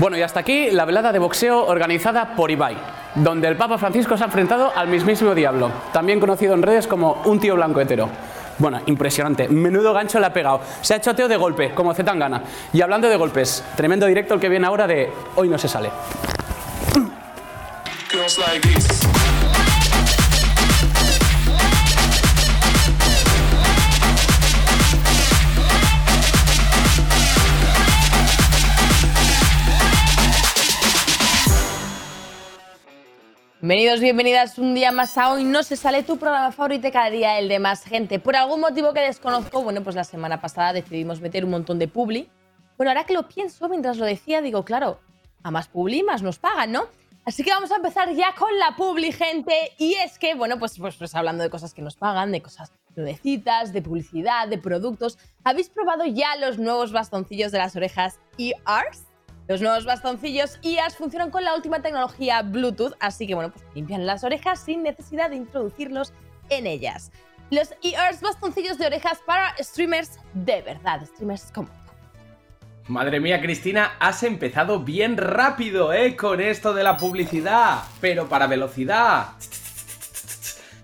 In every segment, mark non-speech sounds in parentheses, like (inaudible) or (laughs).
Bueno, y hasta aquí la velada de boxeo organizada por Ibai, donde el Papa Francisco se ha enfrentado al mismísimo diablo, también conocido en redes como un tío blanco hetero. Bueno, impresionante. Menudo gancho le ha pegado. Se ha hecho de golpe, como Zetangana. Y hablando de golpes, tremendo directo el que viene ahora de Hoy no se sale. Bienvenidos, bienvenidas un día más a hoy. No se sale tu programa favorito cada día el de más gente. Por algún motivo que desconozco, bueno, pues la semana pasada decidimos meter un montón de publi. Bueno, ahora que lo pienso, mientras lo decía, digo, claro, a más publi más nos pagan, ¿no? Así que vamos a empezar ya con la publi, gente. Y es que, bueno, pues, pues, pues hablando de cosas que nos pagan, de cosas nudecitas, de publicidad, de productos. ¿Habéis probado ya los nuevos bastoncillos de las orejas EARs? Los nuevos bastoncillos IAS funcionan con la última tecnología Bluetooth, así que bueno, pues limpian las orejas sin necesidad de introducirlos en ellas. Los ears bastoncillos de orejas para streamers de verdad, streamers como Madre mía, Cristina, has empezado bien rápido, ¿eh? Con esto de la publicidad. Pero para velocidad.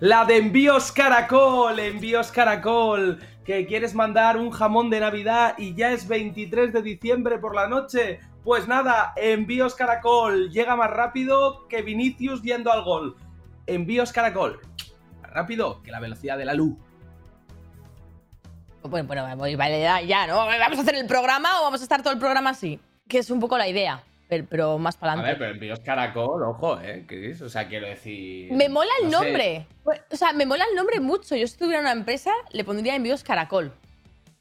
La de envíos caracol, envíos caracol. Que quieres mandar un jamón de Navidad y ya es 23 de diciembre por la noche. Pues nada, envíos caracol. Llega más rápido que Vinicius yendo al gol. Envíos caracol. Más rápido que la velocidad de la luz. Bueno, bueno, vamos, vale, ya, ya, ¿no? ¿Vamos a hacer el programa o vamos a estar todo el programa así? Que es un poco la idea, pero, pero más para A ver, adelante. pero envíos caracol, ojo, ¿eh? ¿Qué es? O sea, quiero decir. Me mola el no sé. nombre. O sea, me mola el nombre mucho. Yo si tuviera una empresa, le pondría envíos caracol.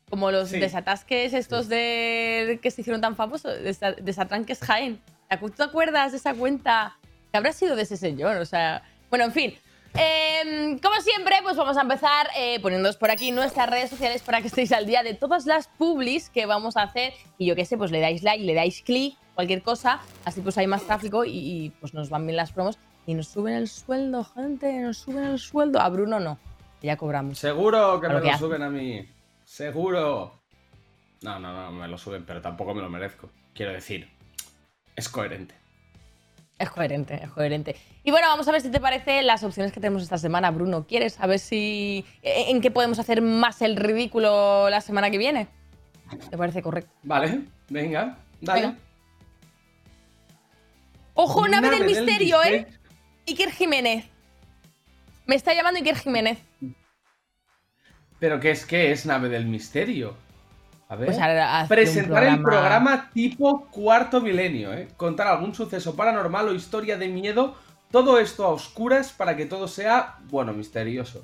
Como los Sí. desatasques estos de que se hicieron tan famosos, desa- desatranques Jaén. ¿Tú te acuerdas de esa cuenta? Que habrá sido de ese señor, o sea... Bueno, en fin. Em, como siempre, pues vamos a empezar eh, poniéndoos por aquí nuestras redes sociales para que estéis al día de todas las publis que vamos a hacer. Y yo qué sé, pues le dais like, le dais clic, cualquier cosa. Así pues hay más tráfico y, y, pues nos van bien las promos. Y nos suben el sueldo, gente, nos suben el sueldo. A Bruno no, que ya cobramos. Seguro que A lo me que lo suben a mí. Seguro. No, no, no, me lo suben, pero tampoco me lo merezco. Quiero decir, es coherente. Es coherente, es coherente. Y bueno, vamos a ver si te parece las opciones que tenemos esta semana, Bruno. ¿Quieres saber si en qué podemos hacer más el ridículo la semana que viene? ¿Te parece correcto? Vale, venga, dale. Venga. ¡Ojo, nave, del misterio, eh! misterio. Iker Jiménez. Me está llamando Iker Jiménez. ¿Pero qué es qué es nave del misterio? A ver. Pues ahora Presentar el programa tipo cuarto milenio, ¿eh? Contar algún suceso paranormal o historia de miedo. Todo esto a oscuras para que todo sea, bueno, misterioso.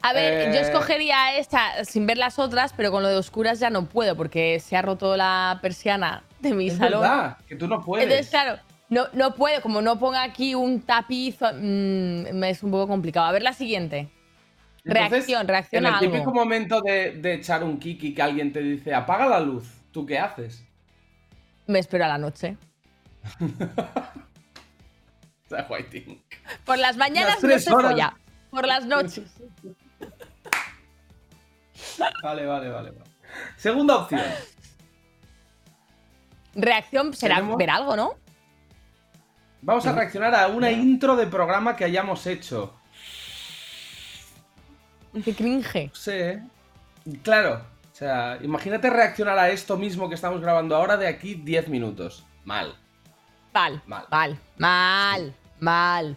A ver, yo Eh, escogería esta sin ver las otras, pero con lo de oscuras ya no puedo porque se ha roto la persiana de mi Es salón. verdad, que tú no puedes. Entonces, claro, no, no puedo, como no ponga aquí un tapiz, mm, me es un poco complicado. A ver la siguiente. Entonces, reacción, reacción En a el típico algo. momento de, de echar un kiki que alguien te dice apaga la luz, ¿tú qué haces? Me espero a la noche. (laughs) Por las mañanas Las no se horas. folla. Por las noches. (laughs) Vale, vale, vale. vale. Segunda opción. Reacción será Tenemos- ver algo, ¿no? Vamos a reaccionar a una intro de programa que hayamos hecho. Qué cringe. ¿eh? Claro. O sea, imagínate reaccionar a esto mismo que estamos grabando ahora de aquí 10 minutos. Mal. Mal, Mal. mal, mal, mal.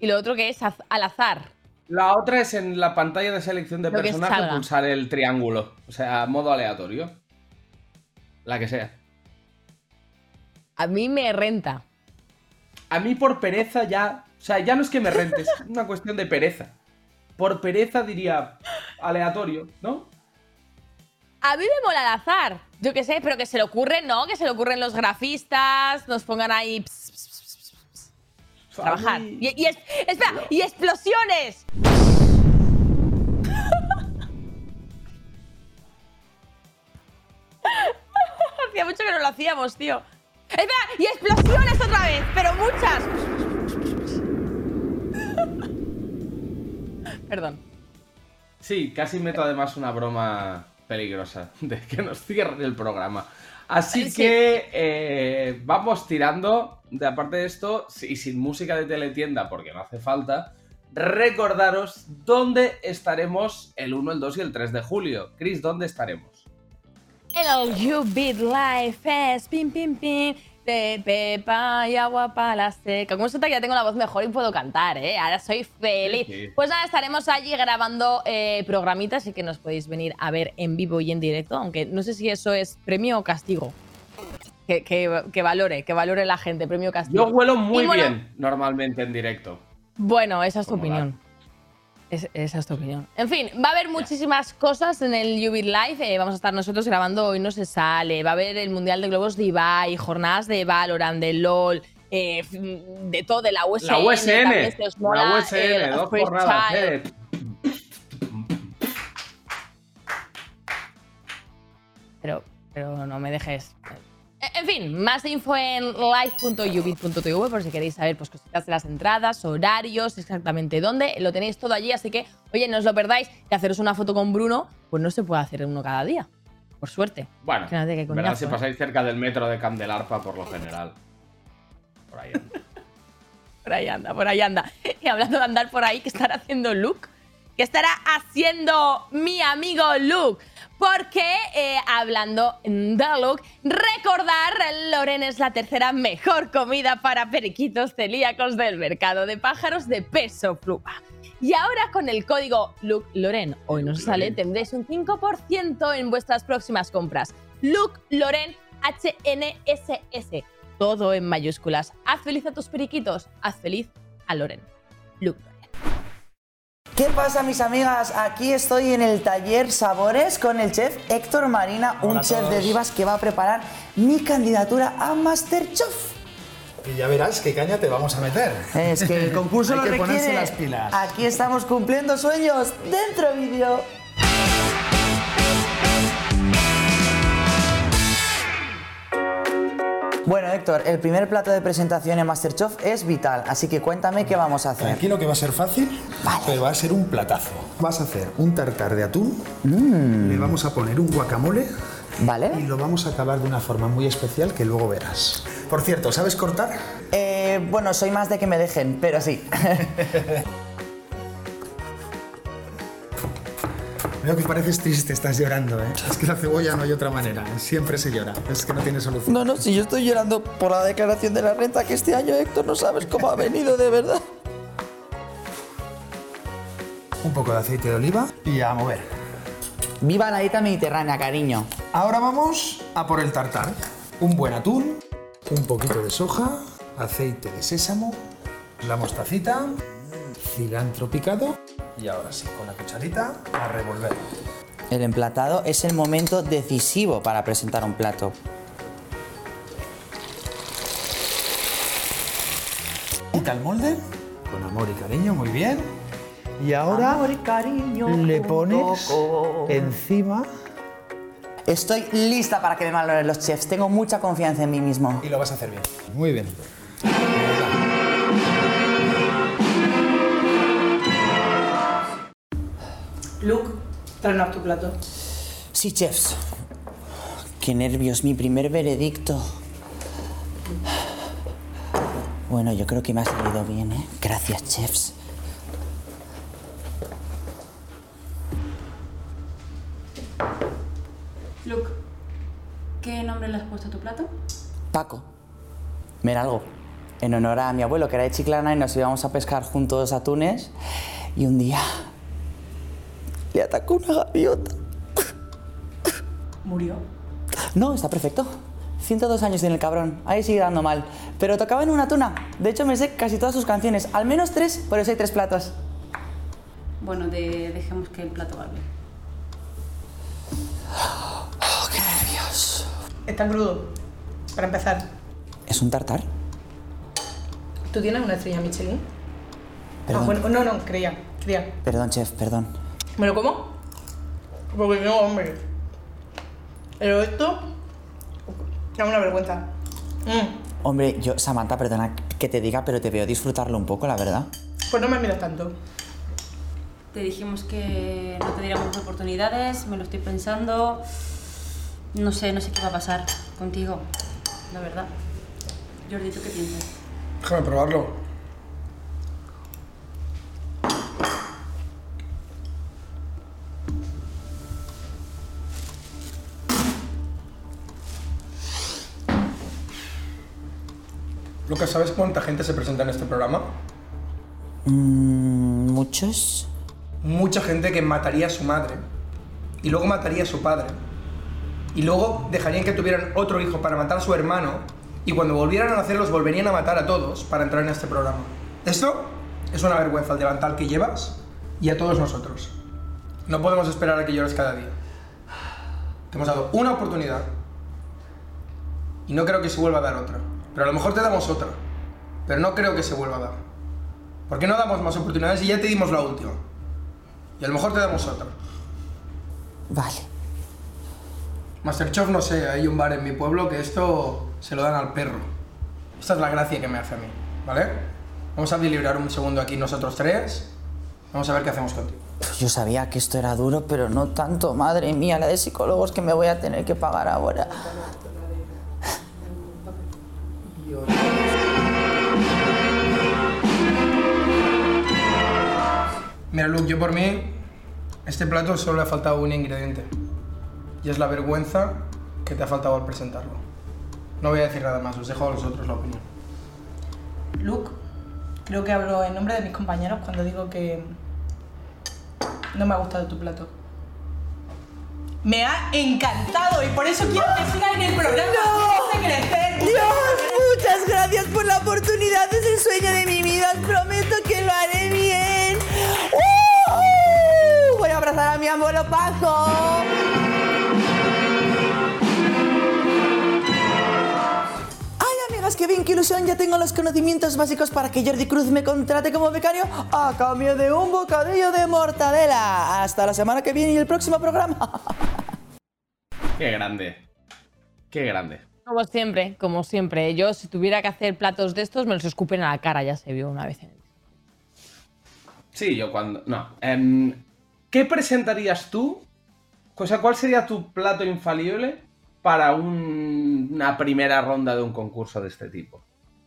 Y lo otro que es al azar. La otra es en la pantalla de selección de personaje pulsar el triángulo. O sea, modo aleatorio. La que sea. A mí me renta. A mí por pereza ya. O sea, ya no es que me rentes, (laughs) es una cuestión de pereza. Por pereza diría aleatorio, ¿no? A mí me mola al azar. Yo qué sé, pero que se le ocurren, ¿no? Que se le ocurren los grafistas, nos pongan ahí. ps, ps, ps, ps, ps, trabajar. Y, y es- espera, y explosiones. (laughs) Hacía mucho que no lo hacíamos, tío. Espera, y explosiones otra vez, pero muchas. Perdón. Sí, casi meto además una broma peligrosa (laughs) de que nos cierren el programa. Así Sí. que, eh, vamos tirando. De aparte de esto, y sin música de teletienda, porque no hace falta, recordaros dónde estaremos el 1, el 2 y el 3 de julio. Chris, ¿dónde estaremos? En el You Beat Life Fest, pim, pim, pim, pepa y agua para la seca. Como se que ya tengo la voz mejor y puedo cantar, ¿eh? Ahora soy feliz. Sí, sí. Pues nada, estaremos allí grabando eh, programitas y que nos podéis venir a ver en vivo y en directo, aunque no sé si eso es premio o castigo. Que, que- que valore, que valore la gente, premio o castigo. Yo huelo muy bueno, bien normalmente en directo. Bueno, esa es tu opinión. Es- esa es tu opinión. En fin, va a haber muchísimas cosas en el Ubit Live. eh, vamos a estar nosotros grabando Hoy No Se Sale. Va a haber el Mundial de Globos de Ibai, jornadas de Valorant, de LOL, eh, de todo, de la USN. La USN. mola, La USN, el dos jornadas. Eh. Pero, pero no me dejes. En fin, más info en live.ubit.tv por si queréis saber pues, cositas de las entradas, horarios, exactamente dónde. Lo tenéis todo allí, así que, oye, no os lo perdáis. Y haceros una foto con Bruno, pues no se puede hacer uno cada día. Por suerte. Bueno, verdad si ¿eh? pasáis cerca del metro de Candelarpa por lo general. Por ahí. anda. (laughs) Por ahí anda, por ahí anda. Y hablando de andar por ahí, ¿qué estará haciendo Luke? ¿Qué estará haciendo mi amigo Luke? Porque, eh, hablando de Luke, recordar, Loren es la tercera mejor comida para periquitos celíacos del mercado de pájaros de peso pluma. Y ahora con el código Luke Loren, hoy no se sale, tendréis un 5% en vuestras próximas compras. Luke Loren HNSS. Todo en mayúsculas. Haz feliz a tus periquitos. Haz feliz a Loren. Luke. ¿Qué pasa mis amigas? Aquí estoy en el taller Sabores con el chef Héctor Marina, un Hola chef de divas que va a preparar mi candidatura a Masterchef. Y ya verás qué caña te vamos a meter. Es que el concurso (laughs) Hay lo que requiere. ponerse las pilas. Aquí estamos cumpliendo sueños. Dentro vídeo. Bueno, Héctor, el primer plato de presentación en Masterchef es vital, así que cuéntame qué vamos a hacer. Tranquilo que va a ser fácil, Vale. pero va a ser un platazo. Vas a hacer un tartar de atún, Mm. le vamos a poner un guacamole y lo vamos a acabar de una forma muy especial que luego verás. Por cierto, ¿sabes cortar? Eh, bueno, soy más de que me dejen, pero sí. (laughs) Veo que pareces triste, estás llorando, ¿eh? Es que la cebolla no hay otra manera, siempre se llora, es que no tiene solución. No, no, si yo estoy llorando por la declaración de la renta que este año, Héctor, no sabes cómo ha venido de verdad. Un poco de aceite de oliva y a mover. Viva la dieta mediterránea, cariño. Ahora vamos a por el tartar. Un buen atún, un poquito de soja, aceite de sésamo, la mostacita, cilantro picado y ahora sí, con la cucharita a revolver. El emplatado es el momento decisivo para presentar un plato. Quita el molde con amor y cariño, muy bien. Y ahora le pones encima Estoy lista para que me valoren los chefs. Tengo mucha confianza en mí mismo. y lo vas a hacer bien. Muy bien. Luke, tráenos tu plato. Sí, chefs. Qué nervios, mi primer veredicto. Bueno, yo creo que me ha salido bien, ¿eh? Gracias, chefs. Luke, ¿qué nombre le has puesto a tu plato? Paco. Mira algo. En honor a mi abuelo, que era de Chiclana, y nos íbamos a pescar juntos atunes. Y un día atacó una gaviota. Murió. No, está perfecto. 102 años tiene el cabrón. Ahí sigue dando mal. Pero tocaba en una tuna. De hecho, me sé casi todas sus canciones. Al menos tres, por eso hay tres platos. Bueno, de- dejemos que el plato hable. Oh, qué nervios. Está crudo, para empezar. ¿Es un tartar? ¿Tú tienes una estrella Michelin? Perdón. Ah, bueno, no, no, creía, creía. Perdón, chef, perdón. ¿Me lo como? Porque no, hombre. Pero esto... Da una vergüenza. Mm, Hombre, yo, Samantha, perdona que te diga, pero te veo disfrutarlo un poco, la verdad. Pues no me miras tanto. Te dijimos que no te diéramos oportunidades, me lo estoy pensando. No sé, no sé qué va a pasar contigo, la verdad. Jordi, ¿tú qué piensas? Déjame probarlo. Lucas, ¿sabes cuánta gente se presenta en este programa? Mm, ¿Muchos? Mucha gente que mataría a su madre y luego mataría a su padre y luego dejarían que tuvieran otro hijo para matar a su hermano y cuando volvieran a nacer los volverían a matar a todos para entrar en este programa. Esto es una vergüenza el delantal que llevas y a todos nosotros. No podemos esperar a que llores cada día. Te hemos dado una oportunidad y no creo que se vuelva a dar otra. Pero a lo mejor te damos otra, pero no creo que se vuelva a dar. ¿Por qué no damos más oportunidades y ya te dimos la última? Y a lo mejor te damos otra. Vale. Masterchef, no sé, hay un bar en mi pueblo que esto se lo dan al perro. Esta es la gracia que me hace a mí, ¿vale? Vamos a deliberar un segundo aquí nosotros tres. Vamos a ver qué hacemos contigo. Pues yo sabía que esto era duro, pero no tanto. Madre mía, la de psicólogos que me voy a tener que pagar ahora. Mira, Luke, yo por mí, este plato solo le ha faltado un ingrediente. Y es la vergüenza que te ha faltado al presentarlo. No voy a decir nada más, os dejo a vosotros la opinión. Luke, creo que hablo en nombre de mis compañeros cuando digo que no me ha gustado tu plato. Me ha encantado y por eso quiero que siga en el programa. ¡No! crecer. Dios, muchas gracias por la oportunidad. Es el sueño de mi vida. Os prometo que lo haré bien. ¡Uh! Voy a abrazar a mi abuelo Paco. Ay, amigas, qué bien, qué ilusión. Ya tengo los conocimientos básicos para que Jordi Cruz me contrate como becario a cambio de un bocadillo de mortadela. Hasta la semana que viene y el próximo programa. (laughs) Qué grande. Qué grande. Como siempre, como siempre. Yo, si tuviera que hacer platos de estos, me los escupen a la cara, ya se vio una vez en el. Sí, yo cuando. No. em, ¿Qué presentarías tú? O sea, ¿cuál sería tu plato infalible para un- una primera ronda de un concurso de este tipo?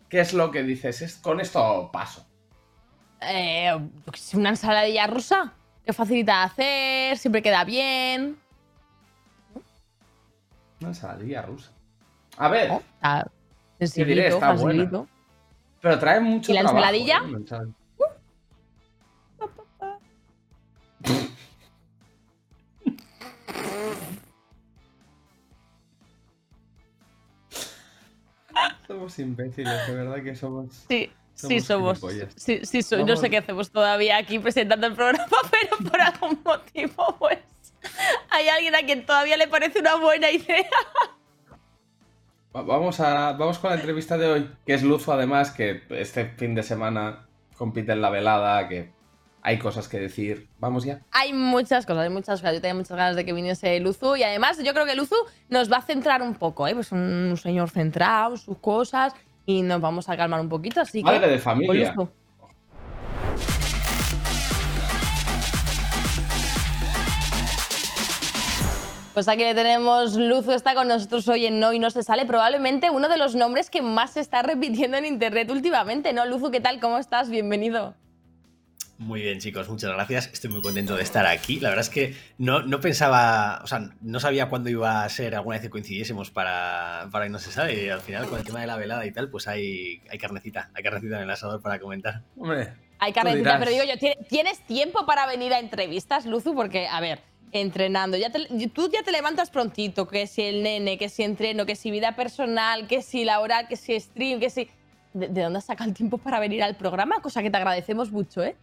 ¿Qué es lo que dices? Es, con esto paso. Eh, una ensaladilla rusa. Que facilita de hacer, siempre queda bien. Una ensaladilla rusa. A ver, Está sencillito, está buena. pero trae mucho ¿Y la trabajo, ensaladilla? ¿eh? Somos imbéciles, de verdad que somos. Sí, sí Somos somos. gilipollas. Sí, sí soy. No sé qué hacemos todavía aquí presentando el programa, (laughs) pero por algún motivo, pues. Hay alguien a quien todavía le parece una buena idea. Va- Vamos, a, vamos con la entrevista de hoy, que es Luzo, además, que este fin de semana compite en la velada, que hay cosas que decir. Vamos ya. Hay muchas cosas, hay muchas cosas. Yo tenía muchas ganas de que viniese Luzu y además yo creo que Luzu nos va a centrar un poco, ¿eh? Pues un señor centrado, sus cosas y nos vamos a calmar un poquito, así que... Madre de familia. Luzu. Pues aquí le tenemos, Luzu está con nosotros hoy en No y No se sale, probablemente uno de los nombres que más se está repitiendo en internet últimamente, ¿no? Luzu, ¿qué tal? ¿Cómo estás? Bienvenido. Muy bien, chicos, muchas gracias. Estoy muy contento de estar aquí. La verdad es que no, no pensaba, o sea, no sabía cuándo iba a ser alguna vez que coincidiésemos para, para que no se sabe. Y al final, con el tema de la velada y tal, pues hay, hay carnecita, hay carnecita en el asador para comentar. Hombre. Hay carnecita, pero digo yo, ¿tie- ¿tienes tiempo para venir a entrevistas, Luzu? Porque, a ver, entrenando, ya te- tú ya te levantas prontito, que si el nene, que si entreno, que si vida personal, que si la hora, que si stream, que si... ¿De, de dónde has sacado el tiempo para venir al programa? Cosa que te agradecemos mucho, ¿eh?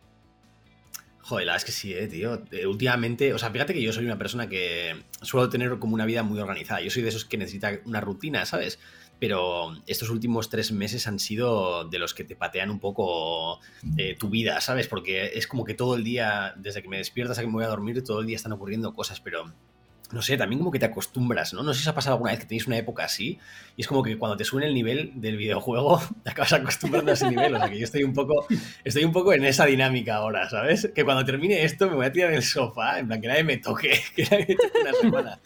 Joder, la es que sí, eh, tío. Eh, últimamente, o sea, fíjate que yo soy una persona que suelo tener como una vida muy organizada. Yo soy de esos que necesita una rutina, ¿sabes? Pero estos últimos tres meses han sido de los que te patean un poco eh, tu vida, ¿sabes? Porque es como que todo el día, desde que me despiertas a que me voy a dormir, todo el día están ocurriendo cosas, pero no sé, también como que te acostumbras, ¿no? No sé si os ha pasado alguna vez que tenéis una época así y es como que cuando te sube el nivel del videojuego (laughs) te acabas acostumbrando a ese nivel. O sea, que yo estoy un poco, estoy un poco en esa dinámica ahora, ¿sabes? Que cuando termine esto me voy a tirar en el sofá, en plan que nadie me toque, (laughs) que nadie toque una semana.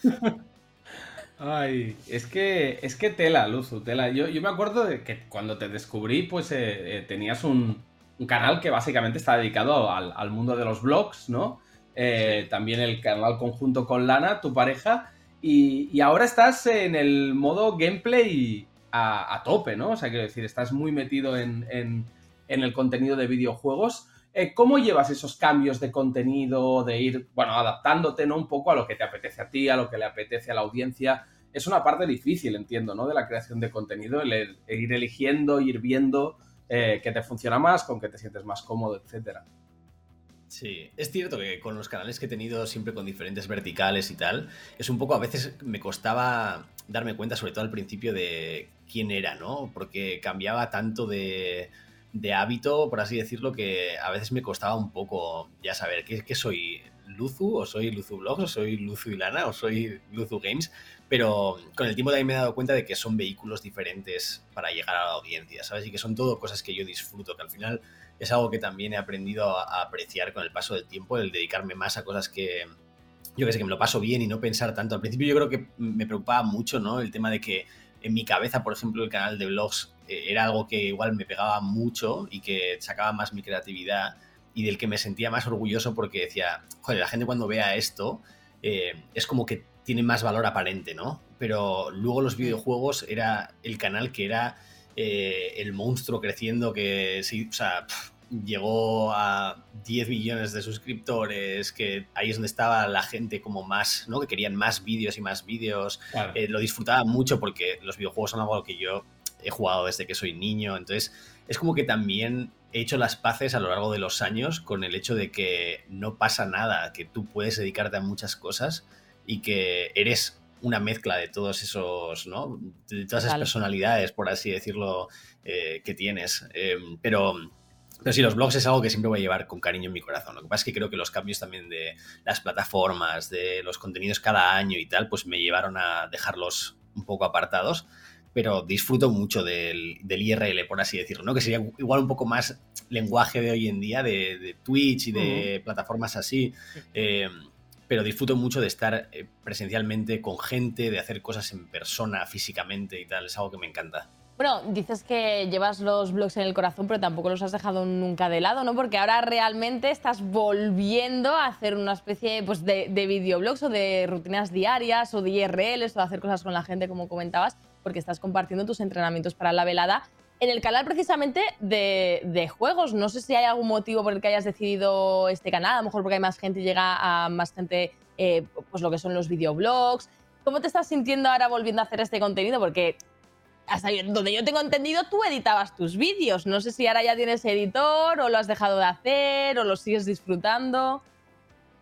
Ay, es que, es que tela, Luzu, tela. Yo, yo me acuerdo de que cuando te descubrí, pues eh, eh, tenías un, un canal que básicamente está dedicado al, al mundo de los blogs, ¿no? Eh, También el canal conjunto con Lana, tu pareja. Y, ahora estás en el modo gameplay a, tope, ¿no? O sea, quiero decir, estás muy metido en, en- el contenido de videojuegos. Eh, ¿Cómo llevas esos cambios de contenido, de ir, bueno, adaptándote, ¿no? Un poco a lo que te apetece a ti, a lo que le apetece a la audiencia. Es una parte difícil, entiendo, ¿no? De la creación de contenido, el, el ir eligiendo, ir viendo eh, qué te funciona más, con qué te sientes más cómodo, etcétera. Sí, es cierto que con los canales que he tenido siempre con diferentes verticales y tal, es un poco, a veces me costaba darme cuenta, sobre todo al principio, de quién era, ¿no? Porque cambiaba tanto de, de hábito, por así decirlo, que a veces me costaba un poco ya saber, ¿qué, qué soy? ¿Luzu? ¿O soy Luzu Blogs? ¿O soy Luzu Ilana? ¿O soy Luzu Games? Pero con el tiempo también me he dado cuenta de que son vehículos diferentes para llegar a la audiencia, ¿sabes? Y que son todo cosas que yo disfruto, que al final es algo que también he aprendido a, a apreciar con el paso del tiempo, el dedicarme más a cosas que, yo que sé, que me lo paso bien y no pensar tanto. Al principio yo creo que me preocupaba mucho, ¿no? El tema de que en mi cabeza, por ejemplo, el canal de vlogs eh, era algo que igual me pegaba mucho y que sacaba más mi creatividad y del que me sentía más orgulloso porque decía, joder, la gente cuando vea esto eh, es como que tiene más valor aparente, ¿no? Pero luego los videojuegos era el canal que era eh, el monstruo creciendo que sí, o sea, llegó a 10 millones de suscriptores, que ahí es donde estaba la gente como más, ¿no? Que querían más vídeos y más vídeos. Claro. Eh, lo disfrutaba mucho porque los videojuegos son algo que yo he jugado desde que soy niño. Entonces, es como que también he hecho las paces a lo largo de los años con el hecho de que no pasa nada, que tú puedes dedicarte a muchas cosas y que eres una mezcla de todos esos, ¿no? De todas esas Vale. personalidades, por así decirlo, eh, que tienes. Eh, pero, pero sí, los blogs es algo que siempre voy a llevar con cariño en mi corazón. Lo que pasa es que creo que los cambios también de las plataformas, de los contenidos cada año y tal, pues me llevaron a dejarlos un poco apartados. Pero disfruto mucho del, del IRL, por así decirlo, ¿no? Que sería igual un poco más lenguaje de hoy en día, de, de Twitch y de plataformas así. Eh, pero disfruto mucho de estar eh, presencialmente con gente, de hacer cosas en persona, físicamente y tal. Es algo que me encanta. Bueno, dices que llevas los blogs en el corazón, pero tampoco los has dejado nunca de lado, ¿no? Porque ahora realmente estás volviendo a hacer una especie pues, de, de videoblogs o de rutinas diarias o de IRLs o de hacer cosas con la gente, como comentabas, porque estás compartiendo tus entrenamientos para la velada en el canal precisamente de, juegos. No sé si hay algún motivo por el que hayas decidido este canal, a lo mejor porque hay más gente llega a más gente, eh, pues lo que son los videoblogs. ¿Cómo te estás sintiendo ahora volviendo a hacer este contenido? Porque hasta donde yo tengo entendido, tú editabas tus vídeos. No sé si ahora ya tienes editor o lo has dejado de hacer o lo sigues disfrutando.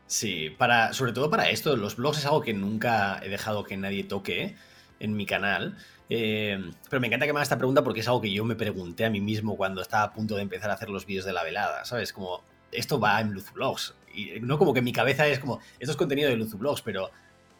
Sí, para, sobre todo para esto, los blogs es algo que nunca he dejado que nadie toque en mi canal. Eh, pero me encanta que me haga esta pregunta porque es algo que yo me pregunté a mí mismo cuando estaba a punto de empezar a hacer los vídeos de la velada, ¿sabes? Como, esto va en Luz Vlogs. Y no como que mi cabeza es como, esto es contenido de Luz Vlogs, pero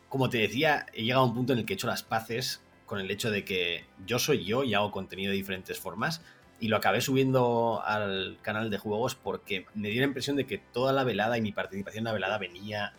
como te decía, he llegado a un punto en el que he hecho las paces con el hecho de que yo soy yo y hago contenido de diferentes formas. Y lo acabé subiendo al canal de juegos porque me dio la impresión de que toda la velada y mi participación en la velada venía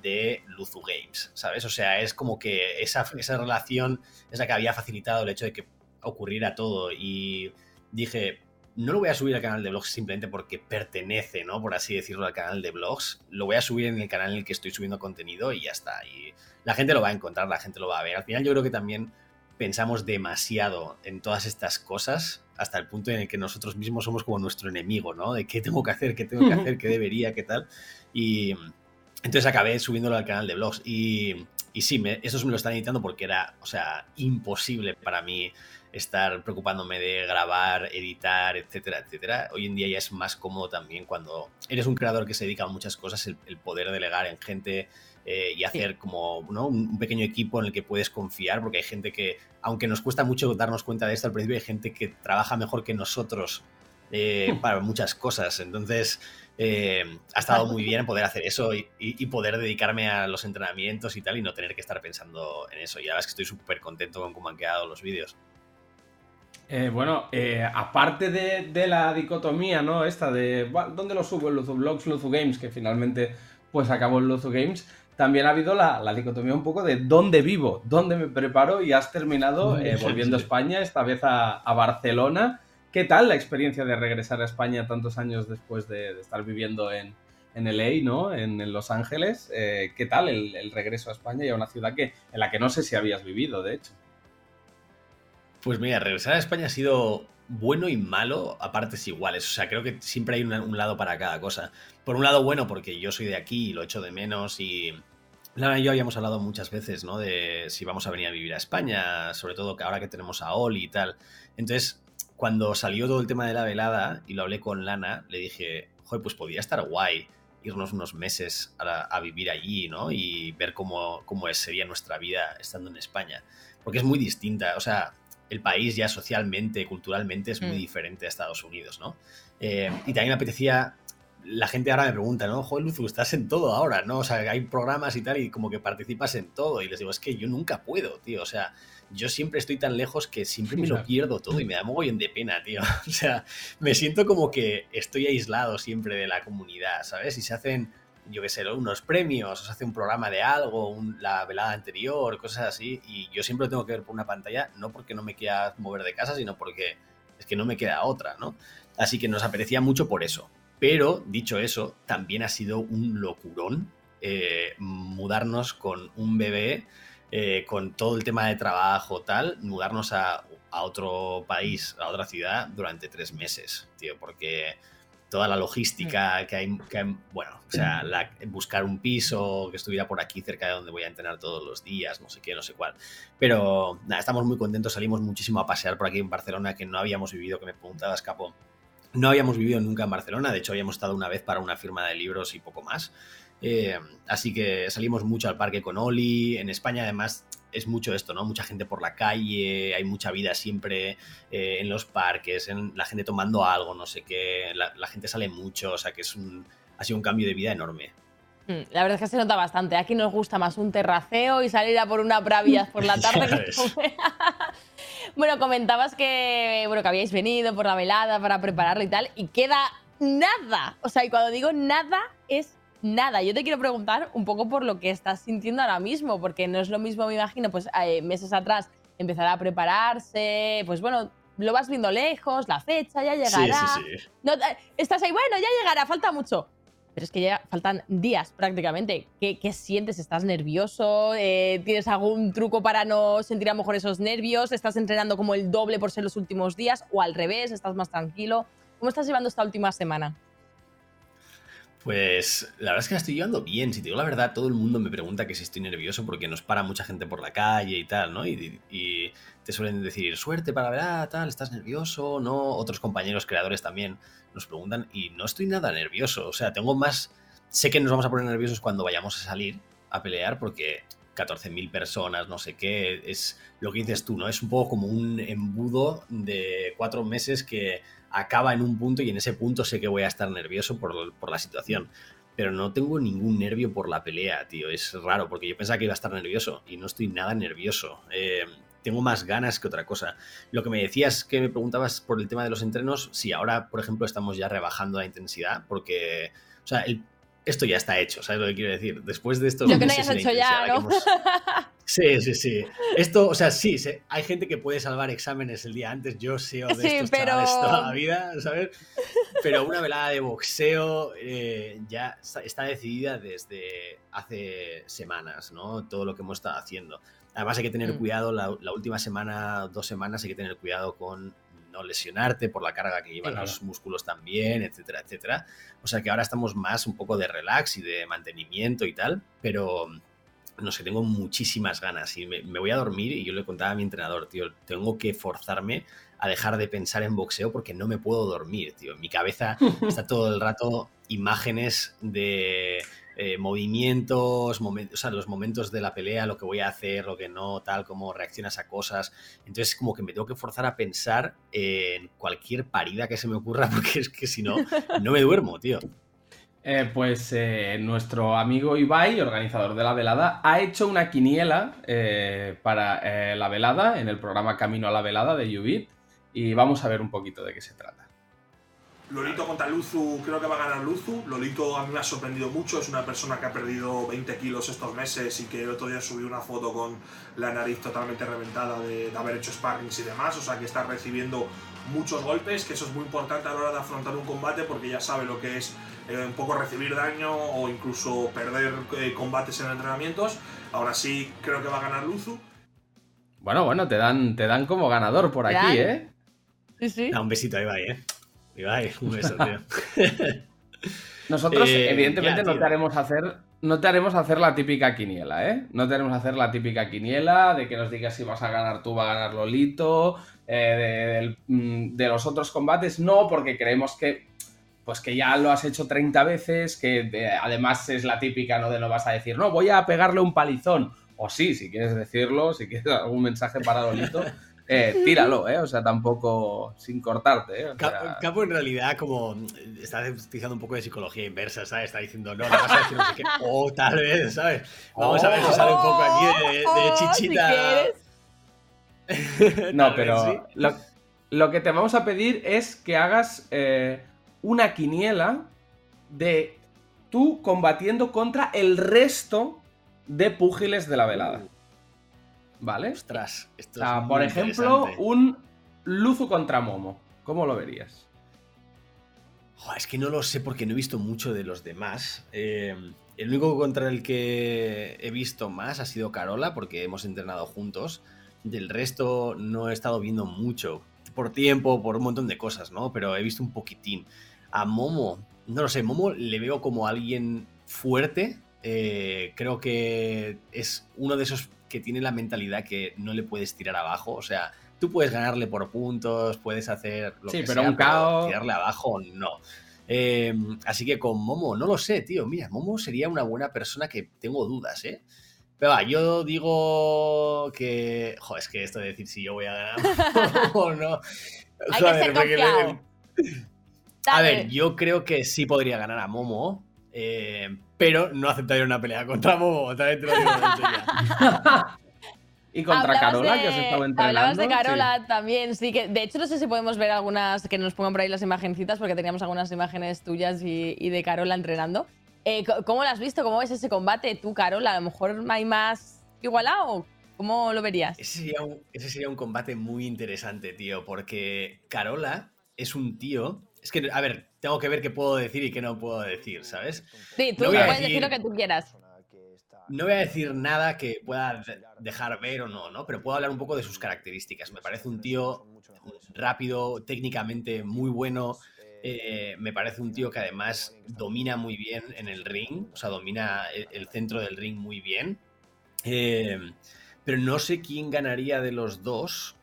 de Luzu Games, ¿sabes? O sea, es como que esa, esa relación es la que había facilitado el hecho de que ocurriera todo. Y dije, no lo voy a subir al canal de blogs simplemente porque pertenece, ¿no? Por así decirlo, al canal de blogs. Lo voy a subir en el canal en el que estoy subiendo contenido y ya está. Y la gente lo va a encontrar, la gente lo va a ver. Al final yo creo que también pensamos demasiado en todas estas cosas hasta el punto en el que nosotros mismos somos como nuestro enemigo, ¿no? De qué tengo que hacer, qué tengo que (laughs) hacer, qué debería, qué tal. Y entonces acabé subiéndolo al canal de blogs. Y, y sí, me, me lo están editando porque era, o sea, imposible para mí estar preocupándome de grabar, editar, etcétera, etcétera. Hoy en día ya es más cómodo también cuando eres un creador que se dedica a muchas cosas, el, el poder delegar en gente eh, y hacer como ¿no? un, un pequeño equipo en el que puedes confiar, porque hay gente que, aunque nos cuesta mucho darnos cuenta de esto al principio, hay gente que trabaja mejor que nosotros eh, para muchas cosas. Entonces, eh, ha estado muy bien poder hacer eso y, y- y poder dedicarme a los entrenamientos y tal y no tener que estar pensando en eso. Y la verdad es que estoy súper contento con cómo han quedado los vídeos. Eh, bueno, eh, aparte de, de la dicotomía, ¿no? Esta de "Buah, ¿dónde lo subo? En Luzu Blogs, Luzu Games, que finalmente pues acabó en Luzu Games. también ha habido la, la dicotomía un poco de dónde vivo, dónde me preparo y has terminado (laughs) eh, volviendo a España, esta vez a, a Barcelona. ¿Qué tal la experiencia de regresar a España tantos años después de, estar viviendo en, en LA, ¿no? En, Los Ángeles. Eh, ¿Qué tal el, regreso a España y a una ciudad que, en la que no sé si habías vivido, de hecho? Pues mira, regresar a España ha sido bueno y malo a partes iguales. O sea, creo que siempre hay un lado para cada cosa. Por un lado, bueno, porque yo soy de aquí y lo echo de menos y... Lara y yo habíamos hablado muchas veces, ¿no? De si vamos a venir a vivir a España, sobre todo ahora que tenemos a Oli y tal. Entonces, cuando salió todo el tema de la velada y lo hablé con Lana, le dije, joder, pues podría estar guay irnos unos meses a, a vivir allí, ¿no? Y ver cómo, cómo sería nuestra vida estando en España. Porque es muy distinta, o sea, el país ya socialmente, culturalmente es muy Mm. diferente a Estados Unidos, ¿no? Eh, y también me apetecía, la gente ahora me pregunta, ¿no? Joder, Luzu, estás en todo ahora, ¿no? O sea, hay programas y tal y como que participas en todo. Y les digo, es que yo nunca puedo, tío. O sea, yo siempre estoy tan lejos que siempre me lo pierdo todo y me da mogollón de pena, tío. (laughs) O sea, me siento como que estoy aislado siempre de la comunidad, ¿sabes? Y se hacen, yo qué sé, ¿no? unos premios, o se hace un programa de algo, un- la velada anterior, cosas así, y yo siempre lo tengo que ver por una pantalla, no porque no me quiera mover de casa, sino porque es que no me queda otra, ¿no? Así que nos apetecía mucho por eso. Pero, dicho eso, también ha sido un locurón eh, mudarnos con un bebé, eh, con todo el tema de trabajo, tal, mudarnos a, a otro país, a otra ciudad durante tres meses, tío, porque toda la logística que hay, que hay- bueno, o sea, la- buscar un piso que estuviera por aquí cerca de donde voy a entrenar todos los días, no sé qué, no sé cuál. Pero nada, estamos muy contentos, salimos muchísimo a pasear por aquí en Barcelona, que no habíamos vivido, que me preguntabas, Capo. No habíamos vivido nunca en Barcelona, de hecho habíamos estado una vez para una firma de libros y poco más. Eh, así que salimos mucho al parque con Oli. En España, además, es mucho esto, ¿no? Mucha gente por la calle, hay mucha vida siempre eh, en los parques, en la gente tomando algo, no sé qué. La, la gente sale mucho, o sea que es un, ha sido un cambio de vida enorme. Mm, La verdad es que se nota bastante. Aquí nos gusta más un terraceo y salir a por unas bravillas por la tarde. Que (laughs) (laughs) bueno, comentabas que, bueno, que habíais venido por la velada para prepararlo y tal, y queda nada. O sea, y cuando digo nada, es nada. Yo te quiero preguntar un poco por lo que estás sintiendo ahora mismo, porque no es lo mismo, me imagino, pues eh, meses atrás empezar a prepararse, pues bueno, lo vas viendo lejos, la fecha ya llegará. Sí, sí, sí. No, eh, estás ahí, bueno, ya llegará, falta mucho. Pero es que ya faltan días prácticamente. ¿Qué, qué sientes? ¿Estás nervioso? Eh, ¿Tienes algún truco para no sentir a lo mejor esos nervios? ¿Estás entrenando como el doble por ser los últimos días? ¿O al revés? ¿Estás más tranquilo? ¿Cómo estás llevando esta última semana? Pues la verdad es que la estoy llevando bien. Si te digo la verdad, todo el mundo me pregunta que si estoy nervioso porque nos para mucha gente por la calle y tal, ¿no? Y, y te suelen decir, suerte para ver, tal, ¿estás nervioso? ¿No? Otros compañeros creadores también nos preguntan y no estoy nada nervioso. O sea, tengo más... Sé que nos vamos a poner nerviosos cuando vayamos a salir a pelear porque 14.000 personas, no sé qué, es lo que dices tú, ¿no? Es un poco como un embudo de cuatro meses que acaba en un punto y en ese punto sé que voy a estar nervioso por, por la situación. Pero no tengo ningún nervio por la pelea, tío. Es raro porque yo pensaba que iba a estar nervioso y no estoy nada nervioso. Eh, tengo más ganas que otra cosa. Lo que me decías que me preguntabas por el tema de los entrenos, sí, ahora, por ejemplo, estamos ya rebajando la intensidad porque, o sea, el- esto ya está hecho, ¿sabes lo que quiero decir? Después de estos Lo que no hayas hecho ya, ¿no? hemos- (laughs) Sí, sí, sí. Esto, o sea, sí, se- hay gente que puede salvar exámenes el día antes. Yo sé de Sí, estos pero- chavales toda la vida, ¿sabes? Pero una velada de boxeo eh, ya está, está decidida desde hace semanas, ¿no? Todo lo que hemos estado haciendo. Además hay que tener Mm. cuidado, la, la última semana, dos semanas, hay que tener cuidado con no lesionarte por la carga que llevan Claro. los músculos también, etcétera, etcétera. O sea que ahora estamos más un poco de relax y de mantenimiento y tal, pero no sé, tengo muchísimas ganas y me, me voy a dormir y yo le contaba a mi entrenador, tío, tengo que forzarme a dejar de pensar en boxeo porque no me puedo dormir, tío. En mi cabeza (laughs) está todo el rato imágenes de eh, movimientos, momen- o sea, los momentos de la pelea, lo que voy a hacer, lo que no, tal, cómo reaccionas a cosas. Entonces, como que me tengo que forzar a pensar en cualquier parida que se me ocurra (laughs) porque es que si no, no me duermo, tío. Eh, pues eh, nuestro amigo Ibai, organizador de la velada, ha hecho una quiniela para la velada en el programa Camino a la Velada de Ubit y vamos a ver un poquito de qué se trata. Lolito contra Luzu, creo que va a ganar Luzu. Lolito a mí me ha sorprendido mucho, es una persona que ha perdido 20 kilos estos meses y que el otro día subió una foto con la nariz totalmente reventada de, de haber hecho sparrings y demás, o sea que está recibiendo muchos golpes, que eso es muy importante a la hora de afrontar un combate porque ya sabe lo que es eh, un poco recibir daño o incluso perder eh, combates en entrenamientos. Ahora sí creo que va a ganar Luzu. Bueno, bueno, te dan, te dan como ganador por ¿Te aquí? ¿eh? Sí, sí. Da un besito a Ibai, ¿eh? Ibai, un beso, tío. (laughs) Nosotros, Eh, evidentemente, ya, no te haremos hacer. No te haremos hacer la típica quiniela, ¿eh? No te haremos hacer la típica quiniela de que nos digas si vas a ganar tú, va a ganar Lolito. eh, de, mm, de los otros combates, no, porque creemos que. Pues que ya lo has hecho 30 veces, que de- además es la típica, ¿no? De no vas a decir, no, voy a pegarle un palizón. O sí, si quieres decirlo, si quieres (laughs) algún mensaje para Lolito, eh, tíralo, ¿eh? O sea, tampoco sin cortarte, ¿eh? O Ca- sea, Capo en realidad como está utilizando un poco de psicología inversa, ¿sabes? Está diciendo, no, le vas a decir no sé qué, (laughs) o tal vez, ¿sabes? Vamos a ver si sale un poco aquí de, de Oh, si chichita. (laughs) No, vez pero sí. lo, lo que te vamos a pedir es que hagas eh, una quiniela de tú combatiendo contra el resto de púgiles de la velada. ¿Vale? Ostras, O sea, es por ejemplo, un Luzu contra Momo. ¿Cómo lo verías? Es que no lo sé porque no he visto mucho de los demás. Eh, el único contra el que he visto más ha sido Carola, porque hemos entrenado juntos. Del resto no he estado viendo mucho. Por tiempo, por un montón de cosas, ¿no? Pero he visto un poquitín. A Momo, no lo sé, Momo le veo como alguien fuerte. Eh, creo que es uno de esos que tiene la mentalidad que no le puedes tirar abajo. O sea, tú puedes ganarle por puntos, puedes hacer lo Sí, que pero sea, un KO- tirarle abajo no. Eh, así que con Momo, no lo sé, tío. Mira, Momo sería una buena persona que tengo dudas, ¿eh? Pero va, yo digo que. Joder, es que esto de decir si yo voy a ganar (laughs) o no. Hay que ser le-. A ver, yo creo que sí podría ganar a Momo, eh, pero no aceptaría una pelea contra Momo. También te lo digo. (laughs) Y contra Hablabas Carola, de- que has estado entrenando. Hablabas de sí. Carola también, sí. que De hecho, no sé si podemos ver algunas que nos pongan por ahí las imagencitas, porque teníamos algunas imágenes tuyas y, y de Carola entrenando. Eh, ¿Cómo lo has visto? ¿Cómo ves ese combate? ¿Tú, Carola? ¿A lo mejor hay más igualado? ¿Cómo lo verías? Ese sería, un, ese sería un combate muy interesante, tío, porque Carola es un tío. Es que, a ver, tengo que ver qué puedo decir y qué no puedo decir, ¿sabes? Sí, tú No puedes decir- decir lo que tú quieras. No voy a decir nada que pueda de- dejar ver o no, ¿no? Pero puedo hablar un poco de sus características. Me parece un tío rápido, técnicamente muy bueno. eh, me parece un tío que además domina muy bien en el ring, o sea, domina el, el centro del ring muy bien. Eh, pero no sé quién ganaría de los dos,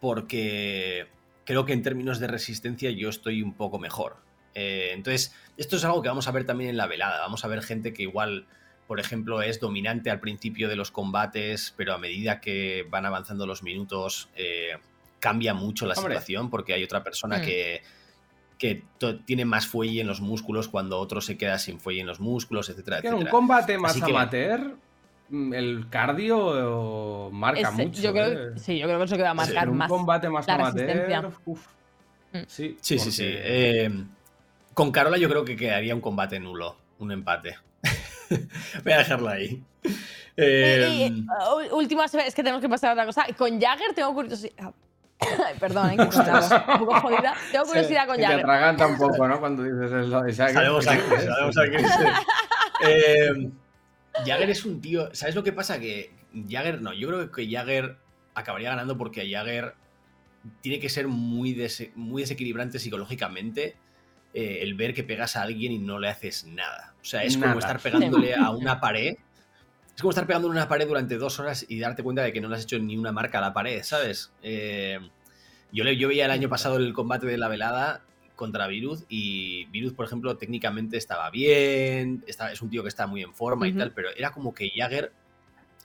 porque creo que en términos de resistencia yo estoy un poco mejor. Eh, entonces, esto es algo que vamos a ver también en la velada. Vamos a ver gente que igual, por ejemplo, es dominante al principio de los combates, pero a medida que van avanzando los minutos, eh, cambia mucho la Hombre. situación porque hay otra persona Mm. que, que tiene más fuelle en los músculos cuando otro se queda sin fuelle en los músculos, etcétera, Que en un etcétera. combate más que- amateur, mm, el cardio eh, marca mucho. yo creo, eh. que- sí, yo creo que eso que va a Sí, marcar En un más. combate más la amateur, uf, Mm. sí, Sí, sí, Eh, con Carola yo creo que quedaría un combate nulo, un empate. (laughs) Voy a dejarlo ahí. Eh, Y- y, uh, última, es que tenemos que pasar a otra cosa. Con Jagger tengo curiosidad. (coughs) Ay, perdón, ¿eh? un poco jodida. Tengo curiosidad con Se te Jagger. atraganta un poco, ¿no? Cuando dices eso de Jagger. Sabemos aquí, sabemos. Eh, Jagger es un tío. ¿Sabes lo que pasa? Que Jagger, no, yo creo que Jagger acabaría ganando porque Jagger tiene que ser muy desequilibrante psicológicamente eh, el ver que pegas a alguien y no le haces nada. O sea, es Nada. como estar pegándole a una pared. Es como estar pegándole a una pared durante dos horas y darte cuenta de que no le has hecho ni una marca a la pared, ¿sabes? Eh, yo, le, yo veía el año pasado el combate de la velada contra Viruz y Viruz, por ejemplo, técnicamente estaba bien, está, es un tío que está muy en forma y tal, pero era como que Jagger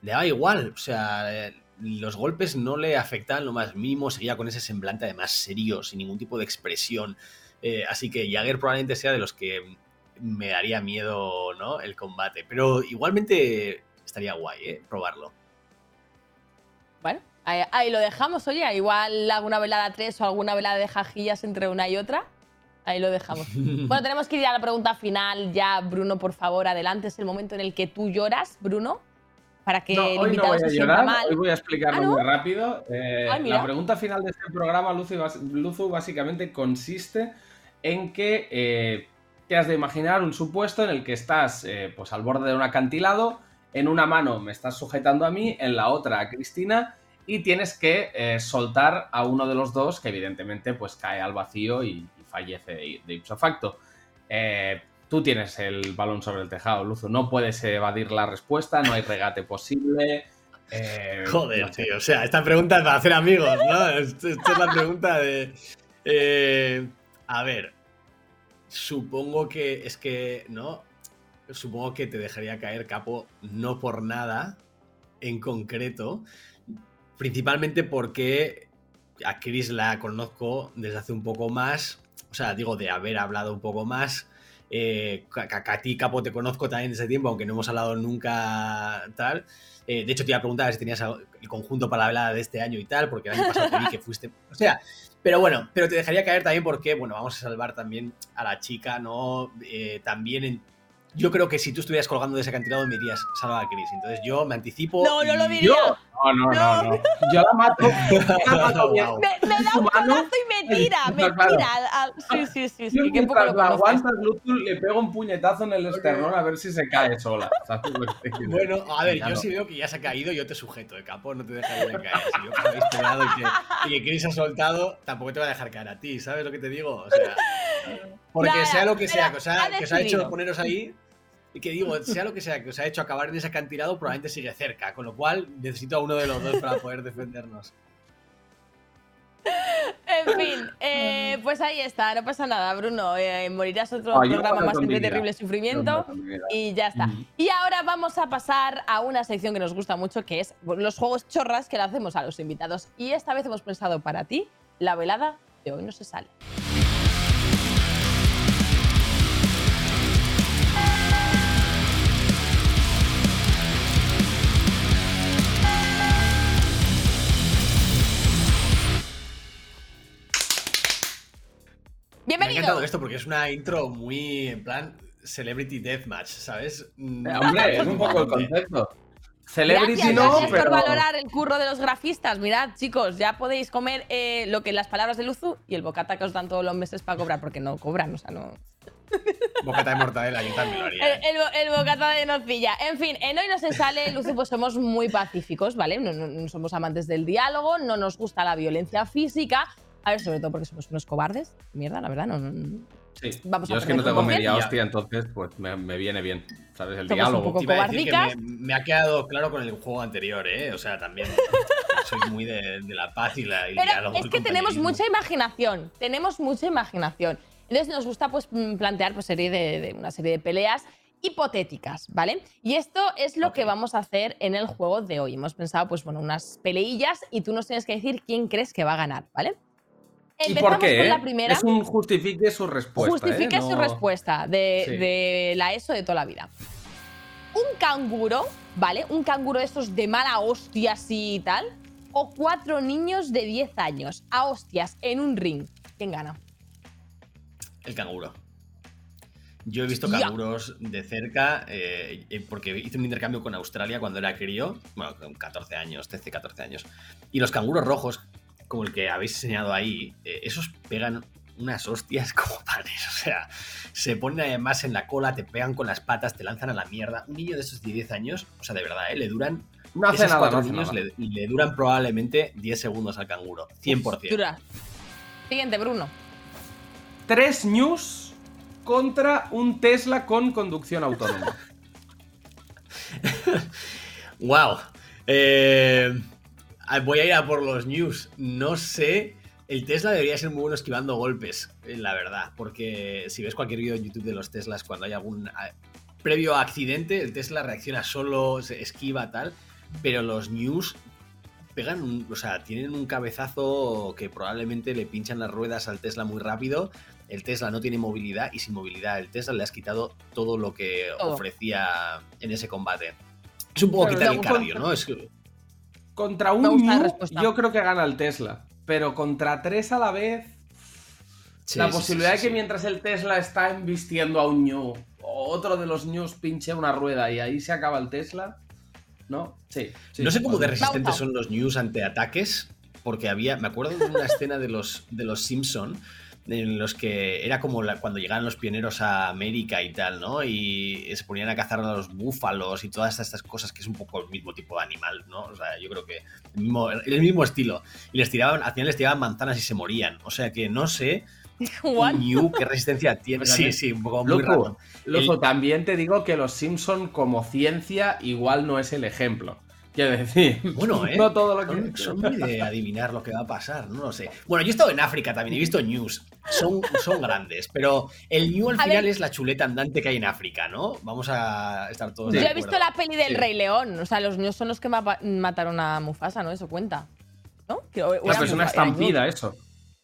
le daba igual, o sea, los golpes no le afectaban lo más mínimo, seguía con ese semblante además serio, sin ningún tipo de expresión, eh, así que Jagger probablemente sea de los que me daría miedo, ¿no? El combate, pero igualmente estaría guay, ¿eh? Probarlo. Bueno, ahí, ahí lo dejamos. Oye, igual alguna velada 3 o alguna velada de jajillas entre una y otra. Ahí lo dejamos. (laughs) Bueno, tenemos que ir a la pregunta final ya, Bruno, por favor, adelante. Es el momento en el que tú lloras, Bruno, para que No, el hoy no invitado voy a se sienta llorar, mal. hoy voy a explicarlo ¿Ah, no? muy rápido. Eh, Ay, la pregunta final de este programa, Luzu, básicamente consiste en que eh, te has de imaginar un supuesto en el que estás eh, pues al borde de un acantilado, en una mano me estás sujetando a mí, en la otra a Cristina, y tienes que eh, soltar a uno de los dos que evidentemente pues cae al vacío y, y fallece de, de ipso facto. Tú tienes el balón sobre el tejado, Luzu. No puedes evadir la respuesta, no hay regate posible. Joder, no sé. tío. O sea, esta pregunta es para hacer amigos, ¿no? Esto es la pregunta de. eh, a ver. Supongo que. Es que. ¿No? Supongo que te dejaría caer, capo, no por nada en concreto. Principalmente porque a Chris la conozco desde hace un poco más. O sea, digo, de haber hablado un poco más. Eh, a, ti, Capo, te conozco también desde tiempo, aunque no hemos hablado nunca tal. Eh, de hecho, te iba a preguntar si tenías el conjunto para la velada de este año y tal, porque el año pasado te vi que fuiste. O sea, pero bueno, pero te dejaría caer también porque, bueno, vamos a salvar también a la chica, ¿no? Eh, también en. Yo creo que si tú estuvieras colgando de ese acantilado me dirías, salva a Chris. Entonces yo me anticipo. No, no lo diría. Yo, no, no, no, no. Yo la mato. Yo (laughs) la mato bien. Me, me da un mano- codazo y me tira, me claro. tira. al- al- Sí, sí, sí, Yo sí, qué poco lo aguantas, le pego un puñetazo en el esternón a ver si se cae sola. ¿Sabes lo que? Bueno, a ver, yo si veo que ya se ha caído, yo te sujeto de capo, no te dejaría de caer. Si yo que habéis pegado y que, y que Chris ha soltado, tampoco te va a dejar caer a ti, ¿sabes lo que te digo? O sea, (laughs) porque sea lo que sea que os ha, ha que os ha hecho poneros ahí, que digo, sea lo que sea que os ha hecho acabar en ese acantilado, probablemente sigue cerca, con lo cual necesito a uno de los dos para poder defendernos. En fin, eh, pues ahí está, no pasa nada, Bruno. eh, morirás otro programa más de terrible sufrimiento. Y ya está. Ujú. Y ahora vamos a pasar a una sección que nos gusta mucho, que es los juegos chorras que le hacemos a los invitados. Y esta vez hemos pensado para ti la velada de hoy no se sale. Me ha Bienvenido. encantado esto porque es una intro muy en plan Celebrity Deathmatch, ¿sabes? Eh, Hombre, es un poco el concepto. Celebrity Gracias, no, gracias pero. por valorar el curro de los grafistas. Mirad, chicos, ya podéis comer eh, lo que las palabras de Luzu y el bocata que os dan todos los meses para cobrar, porque no cobran, o sea, no. (laughs) Bocata de mortadela, yo también lo haría. El, ¿eh? el el bocata de nocilla. En fin, en Hoy no se sale, Luzu, pues somos muy pacíficos, ¿vale? No, no- no somos amantes del diálogo, no nos gusta la violencia física. A ver, sobre todo porque somos unos cobardes. Mierda, la verdad, no. no- no. Sí. Vamos a Yo es que no tengo media hostia, entonces pues me, me viene bien. ¿Sabes? El Somos un diálogo. poco- Te iba a decir que cobardicas. me, me ha quedado claro con el juego anterior, ¿eh? O sea, también (laughs) soy muy de, de la paz y, la, y el Pero diálogo. es que tenemos mucha imaginación, tenemos mucha imaginación. Entonces nos gusta pues mm, plantear pues, serie de, de- una serie de peleas hipotéticas, ¿vale? Y esto es lo que Ok. vamos a hacer en el juego de hoy. Hemos pensado pues bueno, unas peleillas y tú nos tienes que decir quién crees que va a ganar, ¿vale? ¿Y Empezamos por qué? con eh? la primera. Es un justifique su respuesta. Justifique ¿eh? su No- respuesta de, Sí. de la ESO de toda la vida. Un canguro, ¿vale? Un canguro de estos de mala hostia así y tal. O cuatro niños de 10 años a hostias en un ring. ¿Quién gana? El canguro. Yo he visto canguros de cerca eh, porque hice un intercambio con Australia cuando era crío, bueno, con 14 años, 13, 14 años. Y los canguros rojos, como el que habéis enseñado ahí, eh, esos pegan unas hostias (laughs) como panes. O sea, se ponen además en la cola, te pegan con las patas, te lanzan a la mierda. Un niño de esos de 10 años, o sea, de verdad, ¿eh? le duran. No hace nada, cuatro no hace niños nada. le, le duran probablemente 10 segundos al canguro. 100%. Dura. Siguiente, Bruno. Tres news contra un Tesla con conducción autónoma. (laughs) Wow. Eh, voy a ir a por los news. No sé. El Tesla debería ser muy bueno esquivando golpes, eh, la verdad. Porque si ves cualquier vídeo en YouTube de los Teslas, cuando hay algún ah, previo accidente, el Tesla reacciona solo, se esquiva, tal. Pero los news pegan un. O sea, tienen un cabezazo que probablemente le pinchan las ruedas al Tesla muy rápido. El Tesla no tiene movilidad y sin movilidad el Tesla le has quitado todo lo que ofrecía en ese combate. Es un poco Claro, quitar el cardio, ¿no? Es Contra un respuesta. yo creo que gana el Tesla. Pero contra tres a la vez. Sí, la sí, posibilidad sí, de que sí. mientras el Tesla está embistiendo a un New, otro de los News pinche una rueda y ahí se acaba el Tesla, ¿no? Sí. sí, no sé cómo de resistentes son los news ante ataques, porque había, me acuerdo de una escena de los, de los Simpson en los que era como la- cuando llegaban los pioneros a América y tal, ¿no? Y se ponían a cazar a los búfalos y todas estas cosas que es un poco el mismo tipo de animal, ¿no? O sea, yo creo que el mismo, el mismo estilo. Y les tiraban, al final les tiraban manzanas y se morían. O sea que no sé (laughs) new qué resistencia tiene. Pero Sí, también- sí, un poco muy Loco, raro. Loco, El- también te digo que los Simpson como ciencia igual no es el ejemplo. Quiero decir, (laughs) Bueno, ¿eh? no todo lo Son, que... son muy de adivinar lo que va a pasar, no lo sé. Bueno, yo he estado en África también, he visto news. Son, son grandes, pero el new al A final ver. es la chuleta andante que hay en África, ¿no? Vamos a estar todos Yo de he visto la peli del Sí. Rey León. O sea, los niños son los que ma- mataron a Mufasa, ¿no? Eso cuenta. ¿No? Que- o No, era pero es una estampida eso.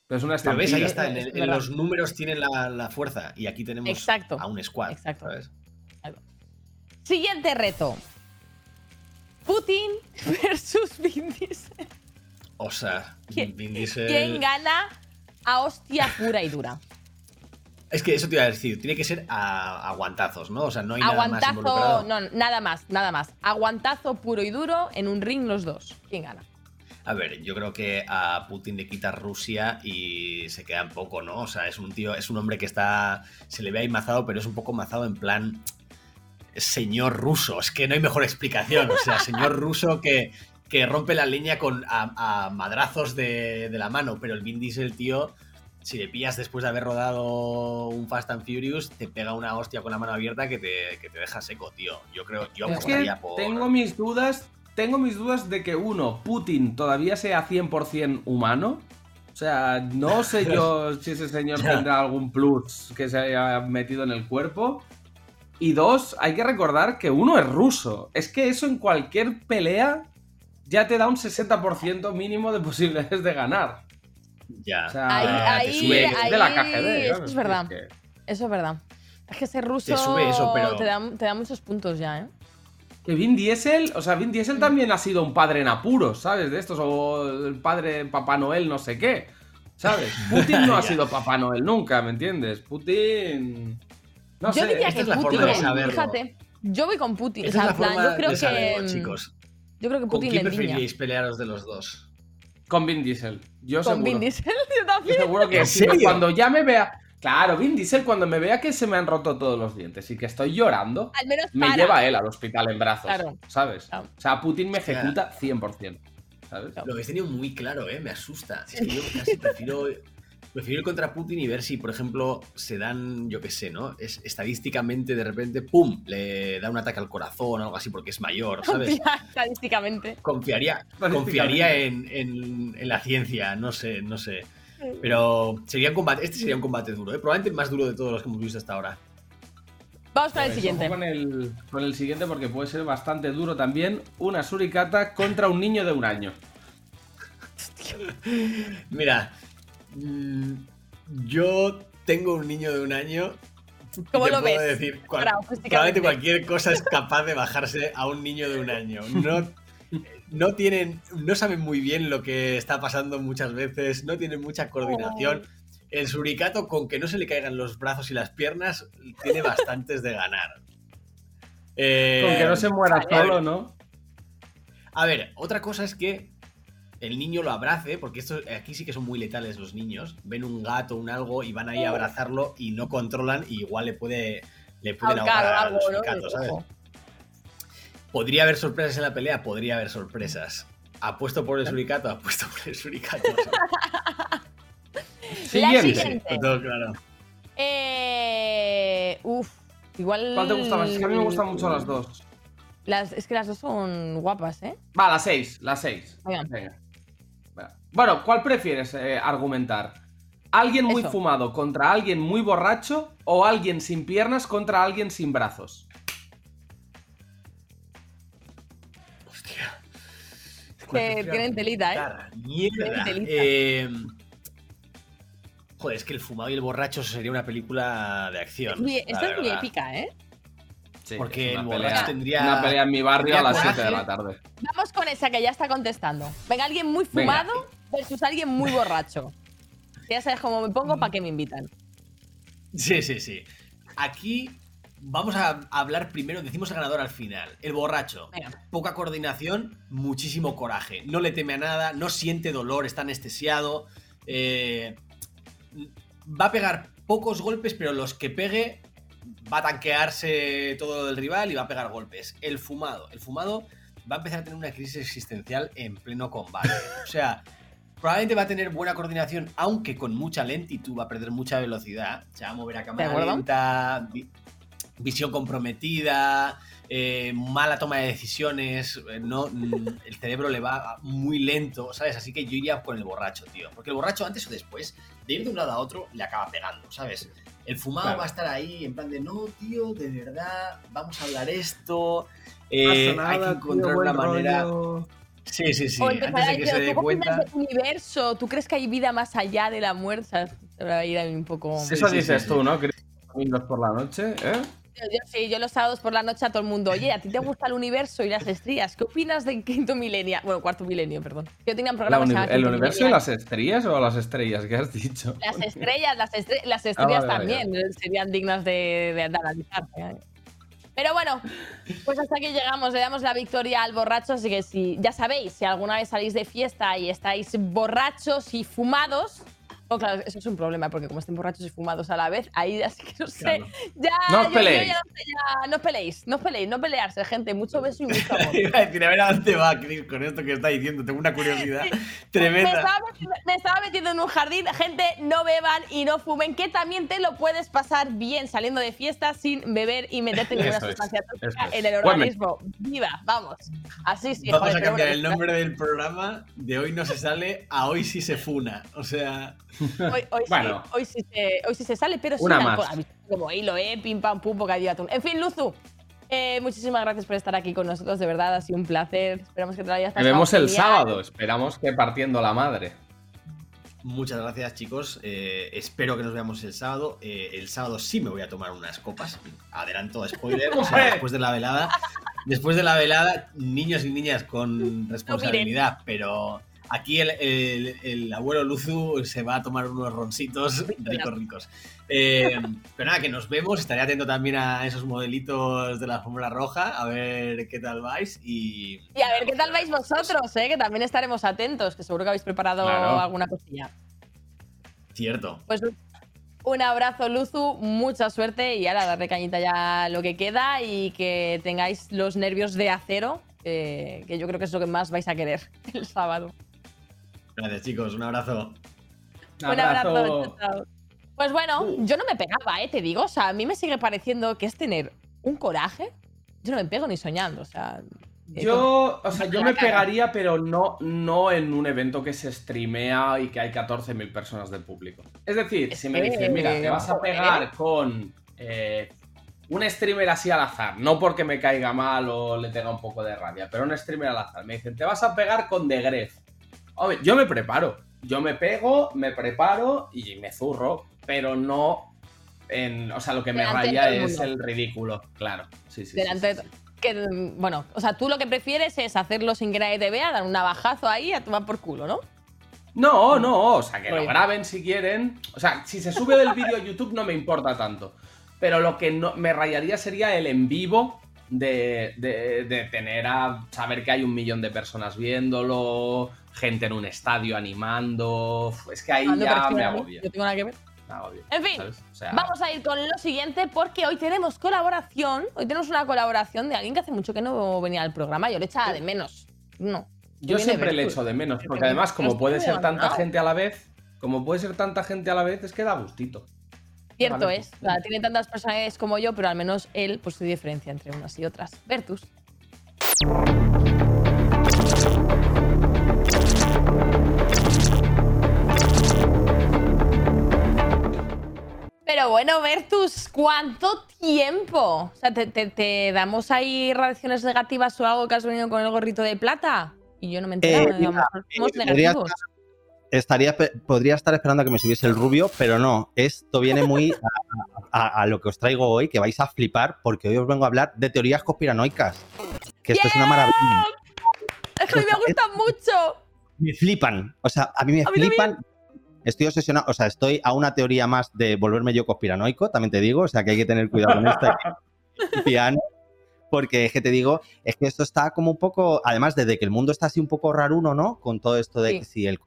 Pero es una Pero ves, ahí estampida. está, en, el- los números tienen la, la fuerza y aquí tenemos Exacto. a un squad. Exacto. ¿sabes? Siguiente reto. Putin (laughs) versus Vin Diesel. O sea, ¿Quién- Vin Diesel- ¿Quién gana a hostia pura y dura? Es que eso te iba a decir, tiene que ser a, a guantazos, ¿no? O sea, no hay nada más Aguantazo. involucrado. No, nada más, nada más. Aguantazo puro y duro en un ring los dos. ¿Quién gana? A ver, yo creo que a Putin le quita Rusia y se queda en poco, ¿no? O sea, es un tío, es un hombre que está. Se le ve ahí mazado, pero es un poco mazado en plan. Señor ruso. Es que no hay mejor explicación. O sea, señor ruso que, que rompe la leña con a, a madrazos de, de la mano. Pero el Vin Diesel, tío. Si le pillas después de haber rodado un Fast and Furious, te pega una hostia con la mano abierta que te, que te deja seco, tío. Yo creo, yo Es que apostaría por. tengo mis dudas. Tengo mis dudas de que uno, Putin todavía sea 100% humano. O sea, no sé yo (laughs) si ese señor tendrá algún plus que se haya metido en el cuerpo. Y dos, hay que recordar que uno es ruso. Es que eso en cualquier pelea ya te da un 60% mínimo de posibilidades de ganar. Ya. O sea, Ahí- te ahí- sube- ahí- de la KGB. eso es verdad. que- Eso es verdad. Es que ese ruso sube eso, pero- te, da, te da muchos puntos ya, ¿eh? Que Vin Diesel, o sea, Vin Diesel también ha sido un padre en apuros, ¿sabes? De estos, o el padre Papá Noel, no sé qué, ¿sabes? Putin no ha (laughs) sido Papá Noel nunca, ¿me entiendes? Putin. No yo sé. diría que es la Putin, forma de saberlo. fíjate. Yo voy con Putin. Esta o sea, es la plan, forma yo creo de que. saberlo, mm, chicos. Yo creo que ¿Con Putin quién le endiña. preferiríais pelearos de los dos? Con Vin Diesel. Yo Con seguro. Vin Diesel, (laughs) yo Yo seguro que ¿En si- serio? cuando ya me vea. Claro, Vin Diesel, cuando me vea que se me han roto todos los dientes y que estoy llorando, Al menos me lleva él al hospital en brazos. Claro. ¿Sabes? Claro. O sea, Putin me ejecuta 100%. ¿Sabes? Lo habéis tenido muy claro, ¿eh? Me asusta. Si es que yo casi prefiero, prefiero ir contra Putin y ver si, por ejemplo, se dan, yo qué sé, ¿no? Es, estadísticamente, de repente, ¡pum! Le da un ataque al corazón o algo así porque es mayor, (laughs) ¿sabes? Estadísticamente. Confiaría, confiaría en, en- en la ciencia, no sé, no sé. Pero sería un combate, este sería un combate duro, ¿eh? Probablemente el más duro de todos los que hemos visto hasta ahora. Vamos con el siguiente. Con el, con el siguiente porque puede ser bastante duro también. Una suricata contra un niño de un año. (laughs) Mira, yo tengo un niño de un año. ¿Cómo te lo puedo ves? decir, cual- probablemente cualquier cosa es capaz de bajarse a un niño de un año. No, no tienen, no saben muy bien lo que está pasando muchas veces, no tienen mucha coordinación. El suricato, con que no se le caigan los brazos y las piernas, tiene bastantes de ganar. Eh, Con que no se muera solo, ¿no? a ver, otra cosa es que el niño lo abrace, porque esto, aquí sí que son muy letales los niños. Ven un gato, un algo y van ahí a abrazarlo y no controlan y igual le puede le pueden Ahorcar ahogar suricato, ¿sabes? Ojo. ¿Podría haber sorpresas en la pelea? Podría haber sorpresas. ¿Apuesto por el suricato? Apuesto por el suricato. (laughs) La Siguiente. siguiente. Todo claro. Eh, uf. Igual. ¿Cuál te gusta más? Es que a mí me gustan mucho las dos. Las, es que las dos son guapas, ¿eh? Va, las seis, las seis. Venga. Bueno, ¿cuál prefieres eh, argumentar? ¿Alguien muy Eso. fumado contra alguien muy borracho o alguien sin piernas contra alguien sin brazos? Hostia. Que tienen telita, ¿eh? Mierda. Telita. Eh, joder, es que el fumado y el borracho sería una película de acción. Esta es muy épica, ¿eh? Sí, Porque el una borracho pelea, tendría- una pelea en mi barrio a las 7 de la tarde. Vamos con esa que ya está contestando. Venga, alguien muy Venga. Versus alguien muy borracho. Ya sabes cómo me pongo, ¿para qué me invitan? Sí, sí, sí. Aquí vamos a hablar primero, decimos el ganador al final. El borracho. Venga. Poca coordinación, muchísimo coraje. No le teme a nada, no siente dolor, está anestesiado. eh, va a pegar pocos golpes, pero los que pegue va a tanquearse todo el rival y va a pegar golpes. El fumado. El fumado va a empezar a tener una crisis existencial en pleno combate. O sea, probablemente va a tener buena coordinación, aunque con mucha lentitud, va a perder mucha velocidad. Se va a mover a cámara lenta, vi- visión comprometida, eh, mala toma de decisiones, eh, no, mm, el cerebro le va muy lento, ¿sabes? Así que yo iría con el borracho, tío. Porque el borracho antes o después, de ir de un lado a otro, le acaba pegando, ¿sabes? El fumado Claro. va a estar ahí en plan de, no, tío, de verdad, vamos a hablar esto. eh, hay que encontrar una manera... Sí, sí, sí. o Antes empezar a de que se decir, dé ¿tú qué opinas cuenta... del universo? ¿Tú crees que hay vida más allá de la muerte? Un poco... Sí, Eso sí, dices sí, tú, sí. ¿no? Que domingos por la noche, ¿eh? Yo, yo sí, yo los sábados por la noche a todo el mundo, oye, ¿a ti te gusta el universo y las estrellas? ¿Qué opinas del quinto milenio? Bueno, cuarto milenio, perdón. Yo tenía un programa uni- ¿El universo y las estrellas o las estrellas? ¿Qué has dicho? Las estrellas, las, estre- las estrellas vale, vale, también serían dignas de, de analizar. ¿eh? Pero bueno, pues hasta aquí llegamos. Le damos la victoria al borracho. Así que si ya sabéis, si alguna vez salís de fiesta y estáis borrachos y fumados. Oh, claro, eso es un problema, porque como estén borrachos y fumados a la vez, ahí así que no sé. Claro. Ya, No os peleéis. no sé, ya- no os peleéis, no os peleéis, no pelearse, gente. Mucho beso y mucho amor. (laughs) Iba a decir, a ver a dónde va Chris con esto que está diciendo. Tengo una curiosidad Me tremenda. estaba, metiendo- me estaba metiendo en un jardín. Gente, no beban y no fumen, que también te lo puedes pasar bien saliendo de fiesta sin beber y meterte ninguna es, sustancia tóxica en el Bueno. organismo. Viva, vamos. Así sí. Vamos joder, a cambiar el nombre del programa. De hoy no se sale a hoy sí se funa. O sea, (laughs) Hoy, hoy Bueno. sí, hoy, sí se, hoy sí se sale, pero sin Una alcohol. más. ¿Has visto Como hilo, ¿eh? Pim, pam, pum, bocadillo atún. En fin, Luzu. eh, muchísimas gracias por estar aquí con nosotros, de verdad, ha sido un placer. Esperamos que te lo hayas Nos pasado vemos el genial. sábado. Esperamos que partiendo la madre. muchas gracias, chicos. Eh, espero que nos veamos el sábado. Eh, el sábado sí me voy a tomar unas copas. Adelanto spoiler. o sea, (laughs) después de la velada. Después de la velada, niños y niñas con responsabilidad, pero. Aquí el, el- el abuelo Luzu se va a tomar unos roncitos ricos, ricos. Eh, pero nada, que nos vemos. Estaré atento también a esos modelitos de la alfombra roja, a ver qué tal vais. Y, Y a ver qué tal vais vosotros, ¿eh? que también estaremos atentos, que seguro que habéis preparado Claro. alguna cosilla. Cierto. Pues un abrazo, Luzu, mucha suerte y ahora darle cañita ya lo que queda y que tengáis los nervios de acero, que, que yo creo que es lo que más vais a querer (laughs) el sábado. Gracias, chicos. Un abrazo. Un abrazo. chao, chao. Pues bueno, yo no me pegaba, ¿eh? te digo. O sea, a mí me sigue pareciendo que es tener un coraje. Yo no me pego ni soñando, o sea. eh, Yo, o sea, yo me cara. pegaría, pero no, no en un evento que se streamea y que hay 14.000 personas de público. Es decir, si me dicen, mira, te vas a pegar con eh, un streamer así al azar, no porque me caiga mal o le tenga un poco de rabia, pero un streamer al azar. Me dicen, te vas a pegar con The Gref. Hombre, yo me preparo. Yo me pego, me preparo y me zurro, pero no en. O sea, lo que me Delante raya es el ridículo, claro. Sí, sí. sí, delante sí, que, bueno, o sea, tú lo que prefieres es hacerlo sin que nadie te vea, dar un navajazo ahí a tomar por culo, ¿no? No, no, o sea, que lo graben si quieren. O sea, si se sube del vídeo a YouTube no me importa tanto. Pero lo que no, me rayaría sería el en vivo de, de- de tener a saber que hay un millón de personas viéndolo, gente en un estadio animando. Es que ahí Ah, no ya me agobia. Yo tengo nada que ver. me agobia, En fin, ¿sabes? O sea, Vamos a ir con lo siguiente porque hoy tenemos colaboración. Hoy tenemos una colaboración de alguien que hace mucho que no venía al programa. Yo le echaba de menos. No. Yo siempre le echo de menos, porque que además, como puede ser tanta gente a la vez, como puede ser tanta gente a la vez, es que da gustito. Cierto Vale. es. O sea, tiene tantas personalidades como yo, pero al menos él, pues, hay diferencia entre unas y otras. Vertus. Pero bueno, Vertus, ¿cuánto tiempo? O sea, ¿te, te- te damos ahí reacciones negativas o algo que has venido con el gorrito de plata? Y yo no me he enterado. Eh, mira, somos podría negativos. Estaría, podría estar esperando a que me subiese el rubio, pero no. Esto viene muy (laughs) a, a- a lo que os traigo hoy, que vais a flipar, porque hoy os vengo a hablar de teorías conspiranoicas. Que esto es una maravilla. Es que a mí me gustan mucho. Me flipan. O sea, a mí me A mí flipan. Estoy obsesionado, o sea, estoy a una teoría más de volverme yo conspiranoico, también te digo, o sea, que hay que tener cuidado con esto. (laughs) piano. Porque es que te digo, es que esto está como un poco, además desde que el mundo está así un poco raruno, ¿no? Con todo esto de Sí. que si el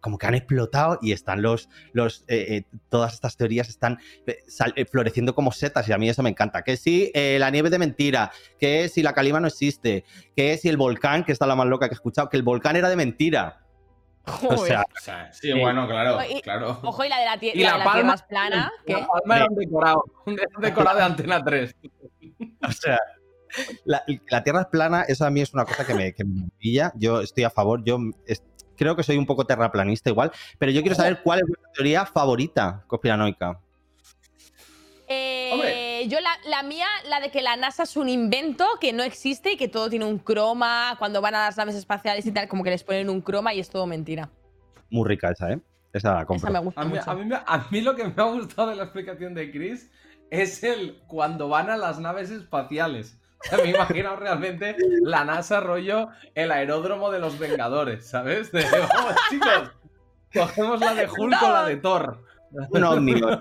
como que han explotado y están los, los eh, eh, todas estas teorías están eh, sal- eh, floreciendo como setas y a mí eso me encanta. Que si eh, la nieve es de mentira, que si la calima no existe, que si el volcán, que está la más loca que he escuchado, que el volcán era de mentira. O sea, O sea, sí, bueno, claro, Y- claro. Ojo, y la de la, tie- Y la la de la palma tierra es plana. La palma era un decorado, un decorado de Antena 3. (laughs) O sea, la, la Tierra es plana, eso a mí es una cosa que me, que me pilla. Yo estoy a favor, yo creo que soy un poco terraplanista igual, pero yo quiero saber cuál es vuestra teoría favorita conspiranoica. Eh, yo la, la mía, la de que la NASA es un invento que no existe y que todo tiene un croma. Cuando van a las naves espaciales y tal, como que les ponen un croma y es todo mentira. Muy rica esa, ¿eh? Esa la. Esa me gusta A mí, mucho. a mí me- a mí lo que me ha gustado de la explicación de Chris es el cuando van a las naves espaciales. (laughs) Me imagino realmente la NASA rollo el aeródromo de los Vengadores, ¿sabes? De, (laughs) vamos, chicos, cogemos la de Hulk o la de Thor. Un ómnibus.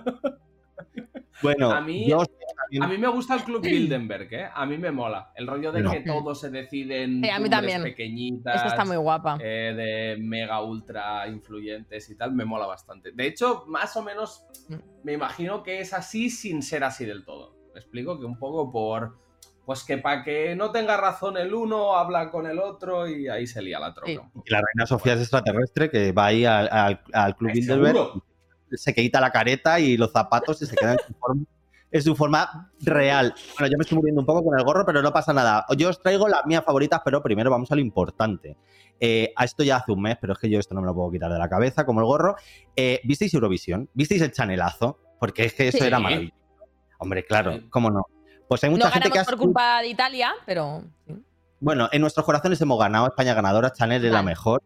Bueno, A mí- yo A mí me gusta el Club Bilderberg, ¿eh? A mí me mola. El rollo de No. que todo se decide en Sí, a mí también. pequeñitas. Esa está muy guapa. eh, de mega ultra influyentes y tal, me mola bastante. De hecho, más o menos Mm. me imagino que es así sin ser así del todo. Me explico que un poco por. Pues que para que no tenga razón el uno, habla con el otro y ahí se lía la troca. Sí. poco. la reina Sofía es extraterrestre que va ahí al, al- al Club Bilderberg, seguro. se quita la careta y los zapatos y se quedan en su forma. En su forma real. Bueno, yo me estoy muriendo un poco con el gorro, pero no pasa nada. Yo os traigo las mías favoritas, pero primero vamos a lo importante. Eh, a esto ya hace un mes, pero es que yo esto no me lo puedo quitar de la cabeza, como el gorro. Eh, ¿Visteis Eurovisión? ¿Visteis el chanelazo? Porque es que eso Sí. era maravilloso. Hombre, claro, Sí. ¿cómo no? Pues hay No mucha gente ganamos que por culpa de Italia, pero. bueno, en nuestros corazones hemos ganado, España ganadora, Chanel es la mejor.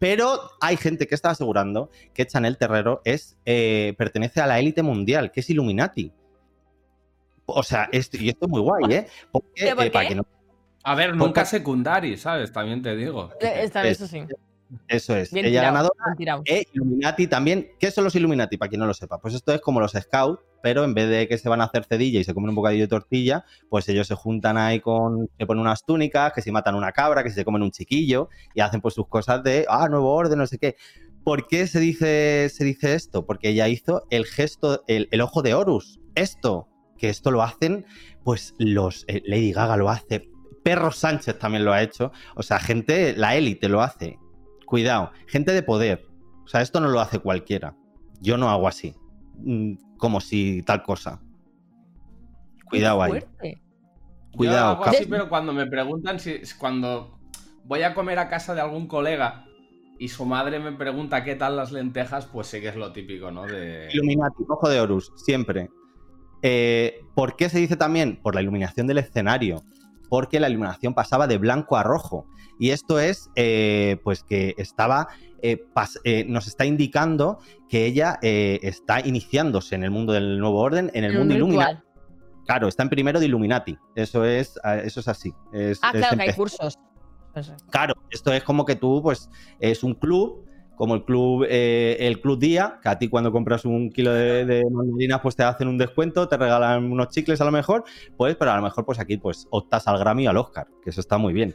Pero hay gente que está asegurando que Chanel Terrero es, eh, pertenece a la élite mundial, que es Illuminati. O sea, esto, y esto es muy guay, ¿eh? Porque, ¿Pero por eh, para que no- A ver, Porque- nunca secundari, ¿sabes? También te digo. Eh, Esta vez, eso sí. Eso es. Bien Ella tirado, ganadora bien tirado. e Illuminati también. ¿Qué son los Illuminati? Para quien no lo sepa. Pues esto es como los Scouts, pero en vez de que se van a hacer cedilla y se comen un bocadillo de tortilla, pues ellos se juntan ahí con. se ponen unas túnicas, que si matan una cabra, que si se comen un chiquillo y hacen pues sus cosas de. ah, nuevo orden, no sé qué. ¿Por qué se dice, se dice esto? Porque ella hizo el gesto, el, el ojo de Horus. Esto, que esto lo hacen, pues los. eh, Lady Gaga lo hace. Perro Sánchez también lo ha hecho. O sea, gente, la élite lo hace. Cuidado, gente de poder. O sea, esto no lo hace cualquiera. Yo no hago así. Mm, Como si tal cosa. Cuidado ahí. Yo Cuidado, hago así, pero cuando me preguntan si si cuando voy a comer a casa de algún colega y su madre me pregunta qué tal las lentejas, pues sé que es lo típico, ¿no? De... Illuminati, ojo de Horus, siempre. Eh, ¿Por qué se dice también? Por la iluminación del escenario. Porque la iluminación pasaba de blanco a rojo. Y esto es, eh, pues que estaba, eh, pas- eh, nos está indicando que ella está iniciándose en el mundo del nuevo orden, en el mundo ritual. Claro, está en primero de Illuminati. Eso es, eh, eso es así. Es- Ah, es claro, que hay cursos. Claro, esto es como que tú, pues, es un club, como el club, eh, el club día, que a ti cuando compras un kilo de, de mandarinas, pues te hacen un descuento, te regalan unos chicles a lo mejor, pues, pero a lo mejor, pues aquí, pues, optas al Grammy o al Oscar, que eso está muy bien.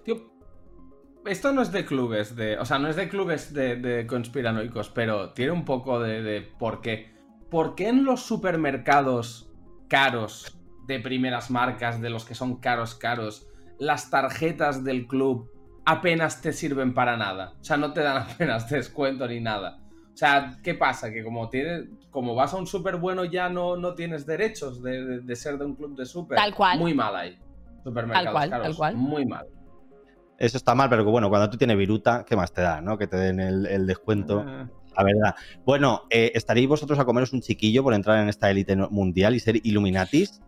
Esto no es de clubes, de, o sea, no es de clubes de, de conspiranoicos, pero tiene un poco de, de por qué. ¿Por qué en los supermercados caros, de primeras marcas, de los que son caros, caros, las tarjetas del club apenas te sirven para nada? O sea, no te dan (laughs) apenas descuento ni nada. O sea, ¿qué pasa? Que como tienes, como vas a un súper bueno ya no, no tienes derechos de, de- de ser de un club de súper. Tal cual. Muy mal ahí. Supermercados Tal cual, caros. tal cual. Muy mal. Eso está mal, pero bueno, cuando tú tienes viruta, ¿qué más te da, no? Que te den el, el descuento. Ah. La verdad. Bueno, eh, ¿estaréis vosotros a comeros un chiquillo por entrar en esta élite mundial y ser Illuminatis?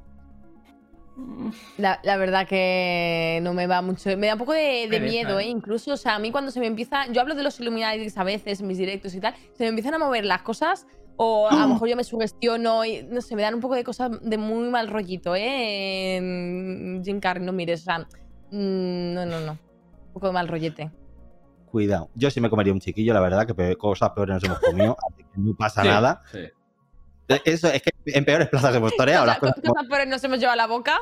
La, la verdad que no me va mucho. Me da un poco de, miedo, ¿eh? ¿eh? Incluso, o sea, a mí cuando se me empieza. Yo hablo de los Illuminati a veces, en mis directos y tal. Se me empiezan a mover las cosas. O a lo mejor yo me sugestiono y no sé, me dan un poco de cosas de muy mal rollito, ¿eh? En Jim Carrey, no mires, o sea, mm, no, no, no. Un poco de mal rollete. Cuidado. Yo sí me comería un chiquillo, la verdad, que cosas peores nos hemos comido. así que no pasa Sí, nada. sí. Eh, Eso es que en peores plazas hemos toreado las cosas como- ¿Cosas peores nos hemos llevado a la boca?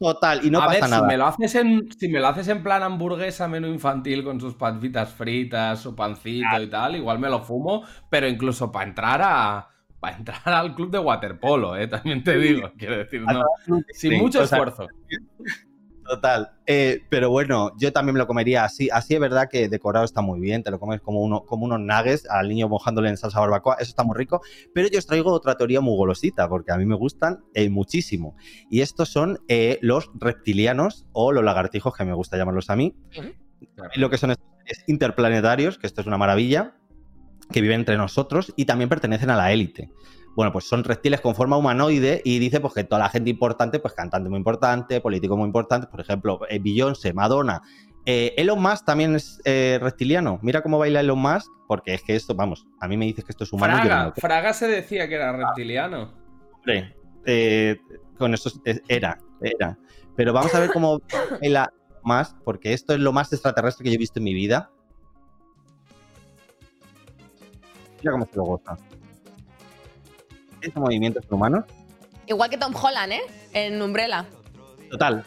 total y no a pasa ver, nada. Si me, lo haces en, si me lo haces en plan hamburguesa menú infantil con sus pancitas fritas, su pancito y tal, igual me lo fumo, pero incluso para entrar a para entrar al club de waterpolo, ¿eh? también te digo, quiero decir, no, sin mucho esfuerzo. Total. Eh, pero bueno, yo también me lo comería así. Así es verdad que decorado está muy bien. Te lo comes como, uno, como unos nuggets al niño mojándole en salsa barbacoa. Eso está muy rico. Pero yo os traigo otra teoría muy golosita porque a mí me gustan eh, muchísimo. Y estos son eh, los reptilianos o los lagartijos, que me gusta llamarlos a mí. Y lo que son estos interplanetarios, que esto es una maravilla, que viven entre nosotros y también pertenecen a la élite. Bueno, pues son reptiles con forma humanoide y dice pues que toda la gente importante, pues cantante muy importante, político muy importante, por ejemplo, eh, Beyoncé, Madonna. Eh, Elon Musk también es eh, reptiliano. Mira cómo baila Elon Musk, porque es que esto, vamos, a mí me dices que esto es humano. no Fraga. Fraga se decía que era reptiliano. Hombre, eh, con eso es- era, era. Pero vamos a ver cómo baila más, porque esto es lo más extraterrestre que yo he visto en mi vida. Mira cómo se lo goza. Este movimiento es humano. Igual que Tom Holland, ¿eh? En Umbrella. Total.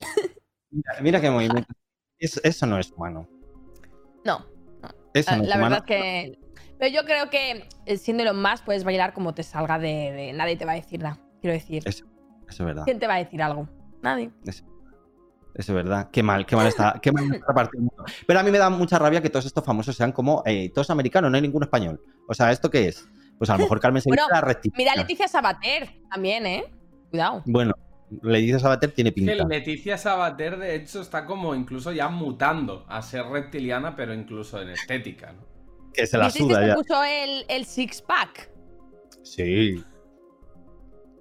(laughs) Mira, mira qué movimiento. Es- eso no es humano. No. Eso La, no es la humano. verdad es que. Pero yo creo que eh, siendo lo más puedes bailar como te salga de, de- Nadie te va a decir nada. Quiero decir. Eso, eso es verdad. ¿Quién te va a decir algo? Nadie. Eso es verdad. Qué mal, qué mal está, qué mal está repartido el mundo. Pero a mí me da mucha rabia que todos estos famosos sean como eh, todos americanos, no hay ningún español. O sea, ¿esto qué es? Pues a lo mejor Carmen Sevilla Bueno, era reptiliana. Mira Leticia Sabater también, ¿eh? Cuidado. Bueno, Leticia Sabater tiene Que pinta. Leticia Sabater, de hecho, está como incluso ya mutando a ser reptiliana, pero incluso en estética, ¿no? Que se la ¿Viste que suda se ya. puso el, el six pack? Sí.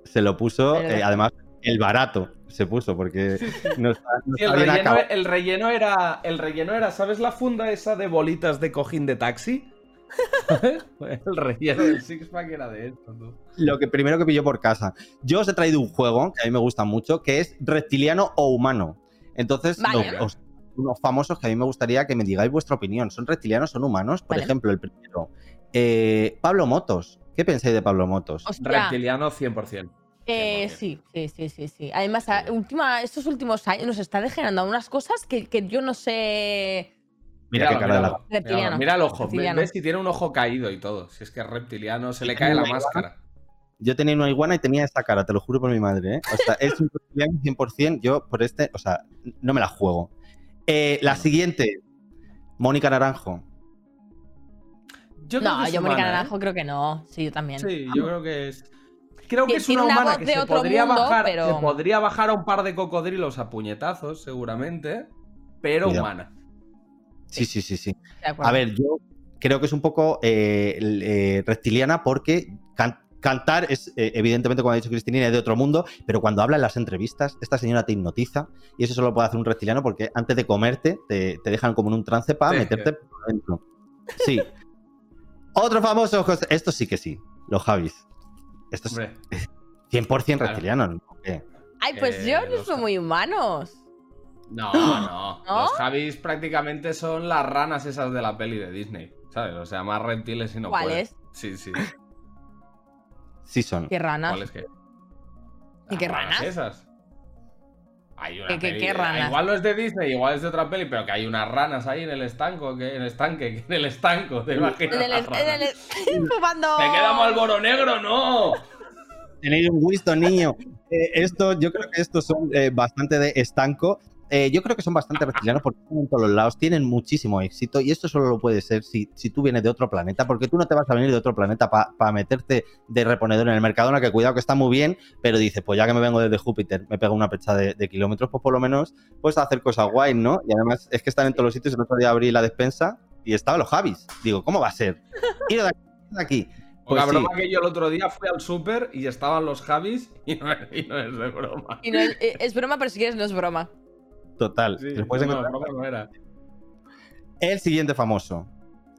Se lo puso, eh, además, el barato se puso, porque no está, no Sí, está el, bien relleno, acabado. el relleno era. El relleno era, ¿sabes la funda esa de bolitas de cojín de taxi? (laughs) el relleno del six pack era de esto, ¿no? Lo que primero que pilló por casa. Yo os he traído un juego que a mí me gusta mucho, que es reptiliano o humano. Entonces, Vale. lo- os- unos famosos que a mí me gustaría que me digáis vuestra opinión. ¿Son reptilianos, son humanos? Por Vale. ejemplo, el primero. eh, Pablo Motos. ¿Qué pensáis de Pablo Motos? Hostia. Reptiliano 100%. Eh, 100%. sí, sí, sí, sí, sí. Además, a- última, estos últimos años nos está degenerando unas cosas que, que yo no sé. Mira qué Míralo, cara de la... míralo, Reptiliano. míralo. Mira el ojo. Reptiliano. ¿Ves si tiene un ojo caído y todo? Si es que es reptiliano, se le cae la máscara. Yo tenía una iguana y tenía esta cara, te lo juro por mi madre, ¿eh? O sea, es un reptiliano 100%. Yo por este, o sea, no me la juego. Eh, la siguiente. Mónica Naranjo. Yo creo no, que yo, Mónica ¿eh? Naranjo, creo que no. Sí, yo también. Sí, yo creo que es. Creo que es una una humana que de se podría mundo, bajar. pero- Se podría bajar a un par de cocodrilos a puñetazos, seguramente. Pero Cuidado. humana. Sí, sí, sí, sí. A ver, yo creo que es un poco eh, eh, reptiliana porque can- cantar es, eh, evidentemente, como ha dicho Cristina, es de otro mundo, pero cuando habla en las entrevistas, esta señora te hipnotiza y eso solo puede hacer un reptiliano porque antes de comerte te, te dejan como en un trance para Sí, meterte por dentro. Sí. (laughs) Otro famoso, José- esto sí que sí, los Javis. Esto es Hombre, 100% Claro. reptiliano. ¿no? ¿Qué? Ay, pues eh, yo no los- son muy humanos. no, no, ¿No? Los Javis prácticamente son las ranas esas de la peli de Disney. ¿Sabes? O sea, más reptiles y no ¿Cuáles? Sí, sí. Sí son. Qué ranas. ¿Cuáles que? ¿Y qué Las ranas? esas. Hay una ¿Qué- qué- peli- qué ranas? Igual no es de Disney, igual es de otra peli, pero que hay unas ranas ahí en el estanco, que en el estanque, que en el estanco, te imaginas. En el, en el- (laughs) fumando. ¡Me queda Malboro Negro, no! Tenéis un Winston, niño. Eh, esto, yo creo que estos son eh, bastante de estanco. Eh, yo creo que son bastante reptilianos porque están en todos los lados, tienen muchísimo éxito y esto solo lo puede ser si, si tú vienes de otro planeta, porque tú no te vas a venir de otro planeta para meterte de reponedor en el Mercadona, que cuidado que está muy bien, pero dice, pues ya que me vengo desde Júpiter, me pego una pecha de, de kilómetros, pues por lo menos puedes hacer cosas guay, ¿no? Y además es que están en todos los sitios, el otro día abrí la despensa y estaban los Javis. Digo, ¿cómo va a ser? Ir de aquí, Pues la sí. broma que yo el otro día fui al súper y estaban los Javis y no, (laughs) y no es de broma. Y no es, eh, es broma, pero si quieres no es broma. Total. Sí, Te lo puedes no, no, encontrar broma no era. El siguiente famoso.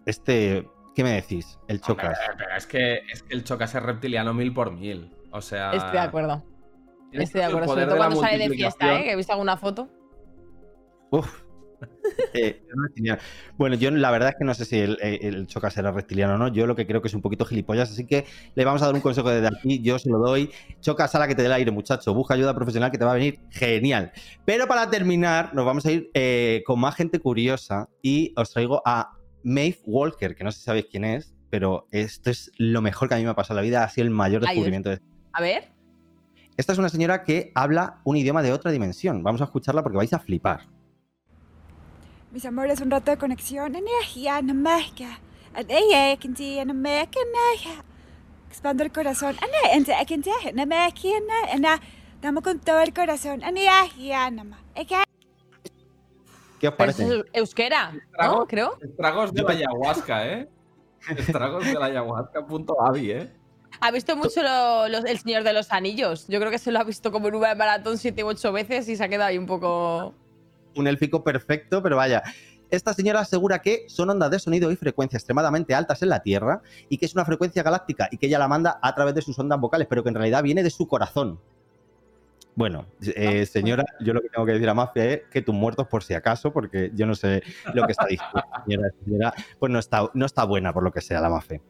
Este, ¿qué me decís? El Chocas. Hombre, pero es que, es que el Chocas es reptiliano mil por mil. O sea. Estoy de acuerdo. Estoy de acuerdo. Sobre todo cuando sale de fiesta. ¿eh? Que he visto alguna foto. Uf, (laughs) Eh. Bueno, yo la verdad es que no sé si el, el Chocas era reptiliano o no. Yo lo que creo que es un poquito gilipollas, así que le vamos a dar un consejo desde aquí. Yo se lo doy. Chocas a la que te dé el aire, muchacho. Busca ayuda profesional que te va a venir genial. Pero para terminar, nos vamos a ir eh, con más gente curiosa y os traigo a Maeve Walker, que no sé si sabéis quién es, pero esto es lo mejor que a mí me ha pasado en la vida. Ha sido el mayor Ay, descubrimiento de A ver. esta es una señora que habla un idioma de otra dimensión. Vamos a escucharla porque vais a flipar. Mis amores, un rato de conexión. Energía, namarca. Anaye, kinti, anamarca, naya. Expando el corazón. Ana, ente, akente, namarca, na, ana. Damos con todo el corazón. Energía, nama. Eka. ¿Qué os parece? es euskera, ¿no? Estragos, Creo. estragos de la ayahuasca, ¿eh? Estragos de la ayahuasca. Punto Avi, ¿eh? Ha visto mucho lo- los- El Señor de los Anillos. Yo creo que se lo ha visto como en una maratón siete u ocho veces y se ha quedado ahí un poco. Un élfico perfecto, pero vaya. Esta señora asegura que son ondas de sonido y frecuencia extremadamente altas en la Tierra y que es una frecuencia galáctica y que ella la manda a través de sus ondas vocales, pero que en realidad viene de su corazón. Bueno, eh, señora, yo lo que tengo que decir a Mafia es que tus muertos por si acaso, porque yo no sé lo que está diciendo. Señora, señora, pues no está, no está buena por lo que sea la Mafia.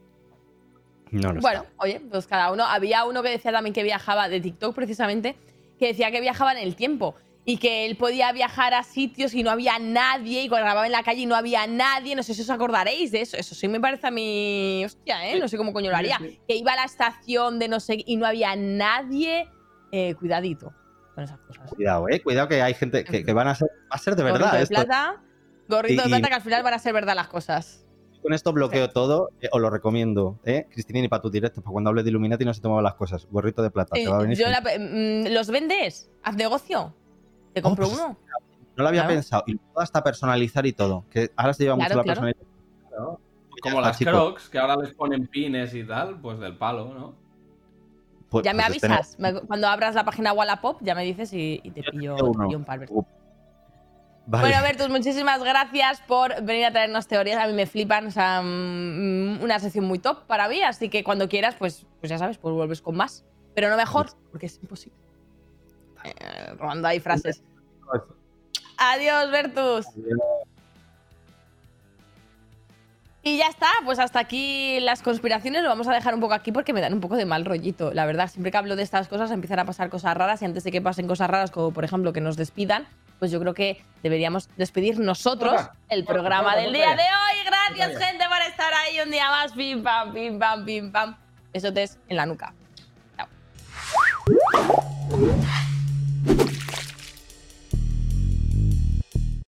No lo Bueno, oye, pues cada uno. Había uno que decía también que viajaba de TikTok precisamente, que decía que viajaba en el tiempo y que él podía viajar a sitios y no había nadie y cuando grababa en la calle y no había nadie. No sé si os acordaréis de eso. Eso sí me parece a mí. Hostia, ¿eh? No sé cómo coño lo haría. Que iba a la estación de no sé y no había nadie. Eh, cuidadito con esas cosas. Cuidado, eh. Cuidado que hay gente que, que van a ser, va a ser de Gorrito verdad. de esto. plata. Gorrito de Y- plata que al final van a ser verdad las cosas. Con esto bloqueo todo, eh, os lo recomiendo, ¿eh? Cristinini, para tus directos, para cuando hables de Illuminati no se tomaban las cosas. Gorrito de plata, Eh, te va a venir. yo la- mm, ¿Los vendes? ¿Haz negocio? ¿Te compro pues, uno? No lo había claro. pensado. Y luego hasta personalizar y todo. Que ahora se lleva Claro, mucho la claro. personalización. Como está, las chicos. crocs, que ahora les ponen pines y tal, pues del palo, ¿no? Pues- Ya me pues avisas. Me- Cuando abras la página Wallapop, ya me dices y, y te pillo, te uno. pillo un par. Vale. Bueno, Bertus, muchísimas gracias por venir a traernos teorías. A mí me flipan. O sea, mm, una sección muy top para mí. Así que cuando quieras, pues, pues ya sabes, pues vuelves con más. Pero no mejor, porque es imposible. Eh, robando ahí frases. Adiós, Bertus. Y ya está, pues hasta aquí las conspiraciones. Lo vamos a dejar un poco aquí porque me dan un poco de mal rollito. La verdad, siempre que hablo de estas cosas empiezan a pasar cosas raras y antes de que pasen cosas raras, como por ejemplo que nos despidan, pues yo creo que deberíamos despedir nosotros el programa del día de hoy. Gracias, gente, por estar ahí un día más. Pim, pam, pim, pam, pim, pam. Besotes en la nuca. Chao. you.